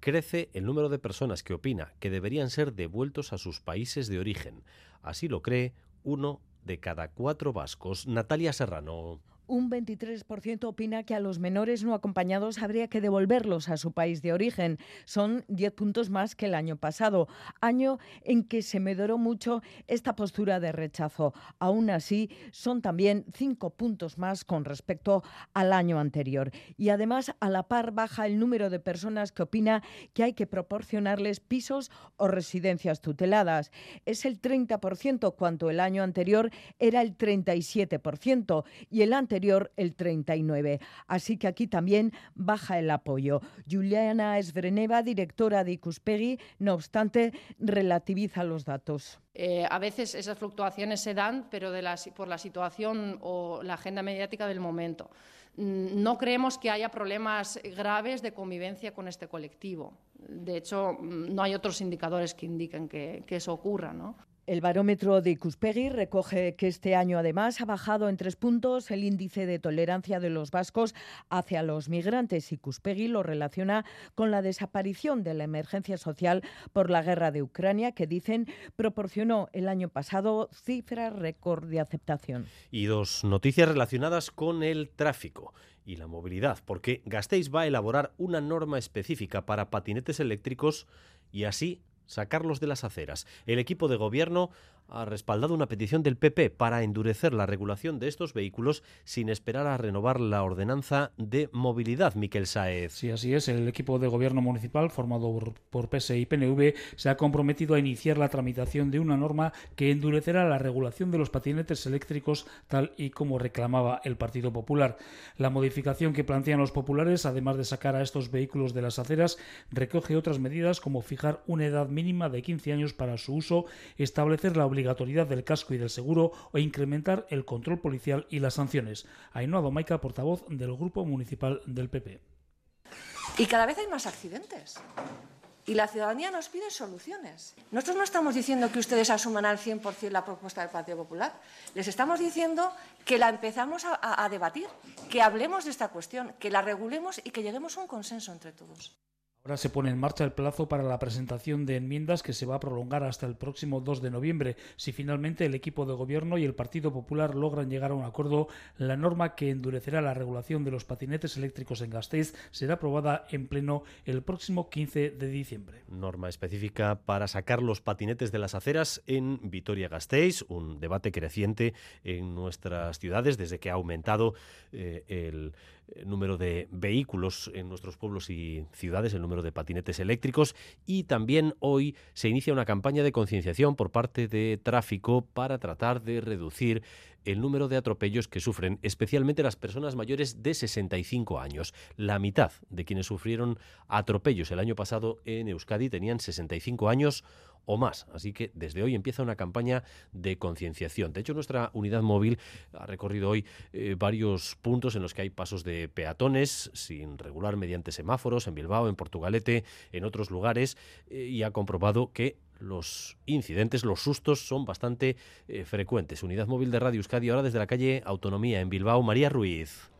crece el número de personas que opina que deberían ser devueltos a sus países de origen. Así lo cree uno de cada cuatro vascos. Natalia Serrano. Un 23% opina que a los menores no acompañados habría que devolverlos a su país de origen. Son 10 puntos más que el año pasado, año en que se medoró mucho esta postura de rechazo. Aún así, son también 5 puntos más con respecto al año anterior. Y además, a la par baja el número de personas que opina que hay que proporcionarles pisos o residencias tuteladas. Es el 30% cuanto el año anterior era el 37% y el anterior el 39. Así que aquí también baja el apoyo. Juliana Esvreneva, directora de Icuspegui, no obstante, relativiza los datos. Eh, a veces esas fluctuaciones se dan, pero de la, por la situación o la agenda mediática del momento. Mm, no creemos que haya problemas graves de convivencia con este colectivo. De hecho, mm, no hay otros indicadores que indiquen que, que eso ocurra. ¿no? El barómetro de Icuspegui recoge que este año además ha bajado en tres puntos el índice de tolerancia de los vascos hacia los migrantes. Icuspegui lo relaciona con la desaparición de la emergencia social por la guerra de Ucrania, que dicen proporcionó el año pasado cifras récord de aceptación. Y dos noticias relacionadas con el tráfico y la movilidad, porque Gasteiz va a elaborar una norma específica para patinetes eléctricos y así sacarlos de las aceras. El equipo de gobierno ha respaldado una petición del PP para endurecer la regulación de estos vehículos sin esperar a renovar la ordenanza de movilidad, Miquel Saez. Sí, así es. El equipo de gobierno municipal, formado por PS y PNV, se ha comprometido a iniciar la tramitación de una norma que endurecerá la regulación de los patinetes eléctricos, tal y como reclamaba el Partido Popular. La modificación que plantean los populares, además de sacar a estos vehículos de las aceras, recoge otras medidas como fijar una edad mínima de 15 años para su uso, establecer la obligatoriedad del casco y del seguro o incrementar el control policial y las sanciones. Ainhoa Domaica, portavoz del Grupo Municipal del PP. Y cada vez hay más accidentes. Y la ciudadanía nos pide soluciones. Nosotros no estamos diciendo que ustedes asuman al 100% la propuesta del Partido Popular. Les estamos diciendo que la empezamos a, a debatir, que hablemos de esta cuestión, que la regulemos y que lleguemos a un consenso entre todos. Ahora se pone en marcha el plazo para la presentación de enmiendas que se va a prolongar hasta el próximo 2 de noviembre. Si finalmente el equipo de gobierno y el Partido Popular logran llegar a un acuerdo, la norma que endurecerá la regulación de los patinetes eléctricos en Gasteiz será aprobada en pleno el próximo 15 de diciembre. Norma específica para sacar los patinetes de las aceras en Vitoria-Gasteiz, un debate creciente en nuestras ciudades desde que ha aumentado eh, el número de vehículos en nuestros pueblos y ciudades, el número de patinetes eléctricos. Y también hoy se inicia una campaña de concienciación por parte de tráfico para tratar de reducir el número de atropellos que sufren especialmente las personas mayores de 65 años. La mitad de quienes sufrieron atropellos el año pasado en Euskadi tenían 65 años o más. Así que desde hoy empieza una campaña de concienciación. De hecho, nuestra unidad móvil ha recorrido hoy eh, varios puntos en los que hay pasos de peatones sin regular mediante semáforos, en Bilbao, en Portugalete, en otros lugares, eh, y ha comprobado que los incidentes, los sustos son bastante eh, frecuentes. Unidad móvil de Radio Euskadi ahora desde la calle Autonomía en Bilbao. María Ruiz.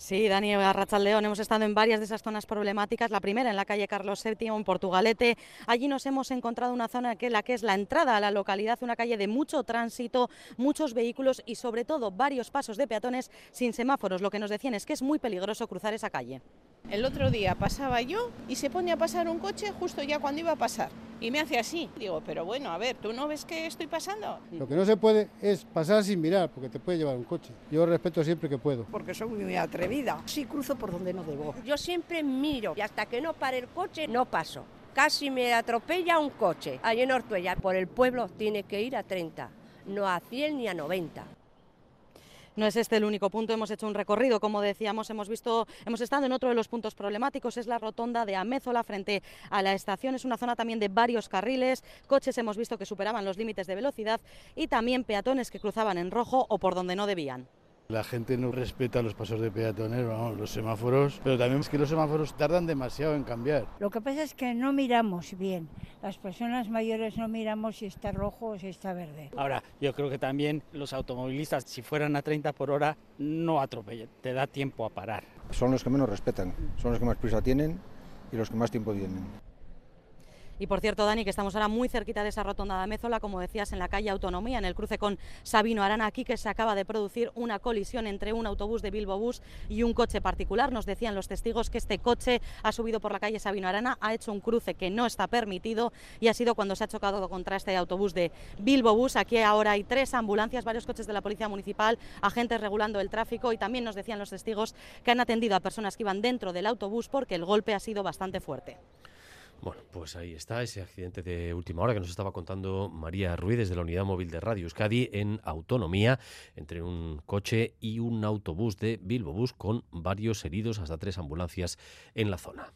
Sí, Dani León, hemos estado en varias de esas zonas problemáticas. La primera en la calle Carlos VII, en Portugalete. Allí nos hemos encontrado una zona que, es la entrada a la localidad, una calle de mucho tránsito, muchos vehículos y sobre todo varios pasos de peatones sin semáforos. Lo que nos decían es que es muy peligroso cruzar esa calle. El otro día pasaba yo y se pone a pasar un coche justo ya cuando iba a pasar. Y me hace así. Digo, pero bueno, a ver, ¿tú no ves que estoy pasando? Lo que no se puede es pasar sin mirar, porque te puede llevar un coche. Yo respeto siempre que puedo. Porque soy muy atrevida. Sí cruzo por donde no debo. Yo siempre miro y hasta que no pare el coche no paso. Casi me atropella un coche. Allí en Ortuella, por el pueblo, tiene que ir a 30, no a 100 ni a 90. No es este el único punto, hemos hecho un recorrido, como decíamos, hemos visto, hemos estado en otro de los puntos problemáticos, es la rotonda de Amézola frente a la estación, es una zona también de varios carriles, coches hemos visto que superaban los límites de velocidad y también peatones que cruzaban en rojo o por donde no debían. La gente no respeta los pasos de peatones, vamos, los semáforos, pero también es que los semáforos tardan demasiado en cambiar. Lo que pasa es que no miramos bien. Las personas mayores no miramos si está rojo o si está verde. Ahora, yo creo que también los automovilistas, si fueran a 30 por hora, no atropellen, te da tiempo a parar. Son los que menos respetan, son los que más prisa tienen y los que más tiempo tienen. Y por cierto, Dani, que estamos ahora muy cerquita de esa rotonda de Amézola, como decías, en la calle Autonomía, en el cruce con Sabino Arana, aquí que se acaba de producir una colisión entre un autobús de Bilbo Bus y un coche particular. Nos decían los testigos que este coche ha subido por la calle Sabino Arana, ha hecho un cruce que no está permitido y ha sido cuando se ha chocado contra este autobús de Bilbo Bus. Aquí ahora hay tres ambulancias, varios coches de la Policía Municipal, agentes regulando el tráfico y también nos decían los testigos que han atendido a personas que iban dentro del autobús porque el golpe ha sido bastante fuerte. Bueno, pues ahí está ese accidente de última hora que nos estaba contando María Ruiz desde la unidad móvil de Radio Euskadi en autonomía entre un coche y un autobús de Bilbo Bus con varios heridos, hasta tres ambulancias en la zona.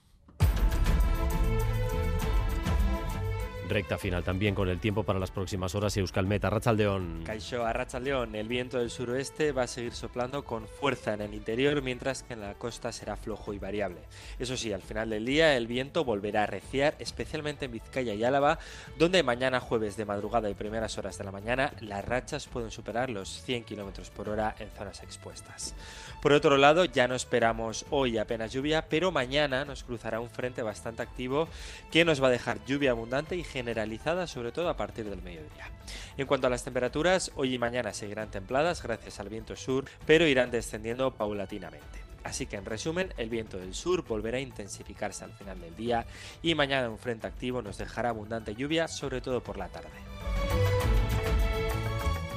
Recta final también con el tiempo para las próximas horas. Euskalmet, Arrachaldeón. Caixo, Arrachaldeón. El viento del suroeste va a seguir soplando con fuerza en el interior, mientras que en la costa será flojo y variable. Eso sí, al final del día el viento volverá a reciar, especialmente en Vizcaya y Álava, donde mañana jueves de madrugada y primeras horas de la mañana las rachas pueden superar los 100 km por hora en zonas expuestas. Por otro lado, ya no esperamos hoy apenas lluvia, pero mañana nos cruzará un frente bastante activo que nos va a dejar lluvia abundante y generalizada, sobre todo a partir del mediodía. En cuanto a las temperaturas, hoy y mañana seguirán templadas gracias al viento sur, pero irán descendiendo paulatinamente. Así que en resumen, el viento del sur volverá a intensificarse al final del día y mañana un frente activo nos dejará abundante lluvia, sobre todo por la tarde.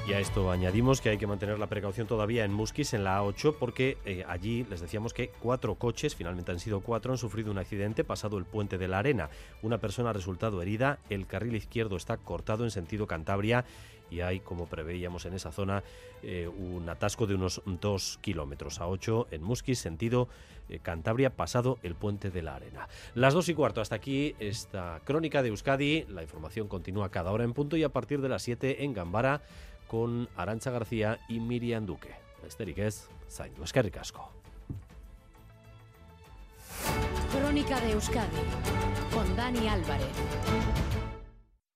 Y a esto añadimos que hay que mantener la precaución todavía en Muskis, en la A8, porque eh, allí les decíamos que cuatro coches, finalmente han sido cuatro, han sufrido un accidente pasado el puente de la arena. Una persona ha resultado herida, el carril izquierdo está cortado en sentido Cantabria y hay, como preveíamos en esa zona, eh, un atasco de unos dos kilómetros a 8 en Muskis, sentido eh, Cantabria, pasado el puente de la Arena. Las dos y cuarto, hasta aquí esta crónica de Euskadi. La información continúa cada hora en punto y a partir de las 7 en Gambara con Arancha García y Miriam Duque. Besterik ez, zaindu eskerrik. Crónica de Euskadi con Dani Álvarez.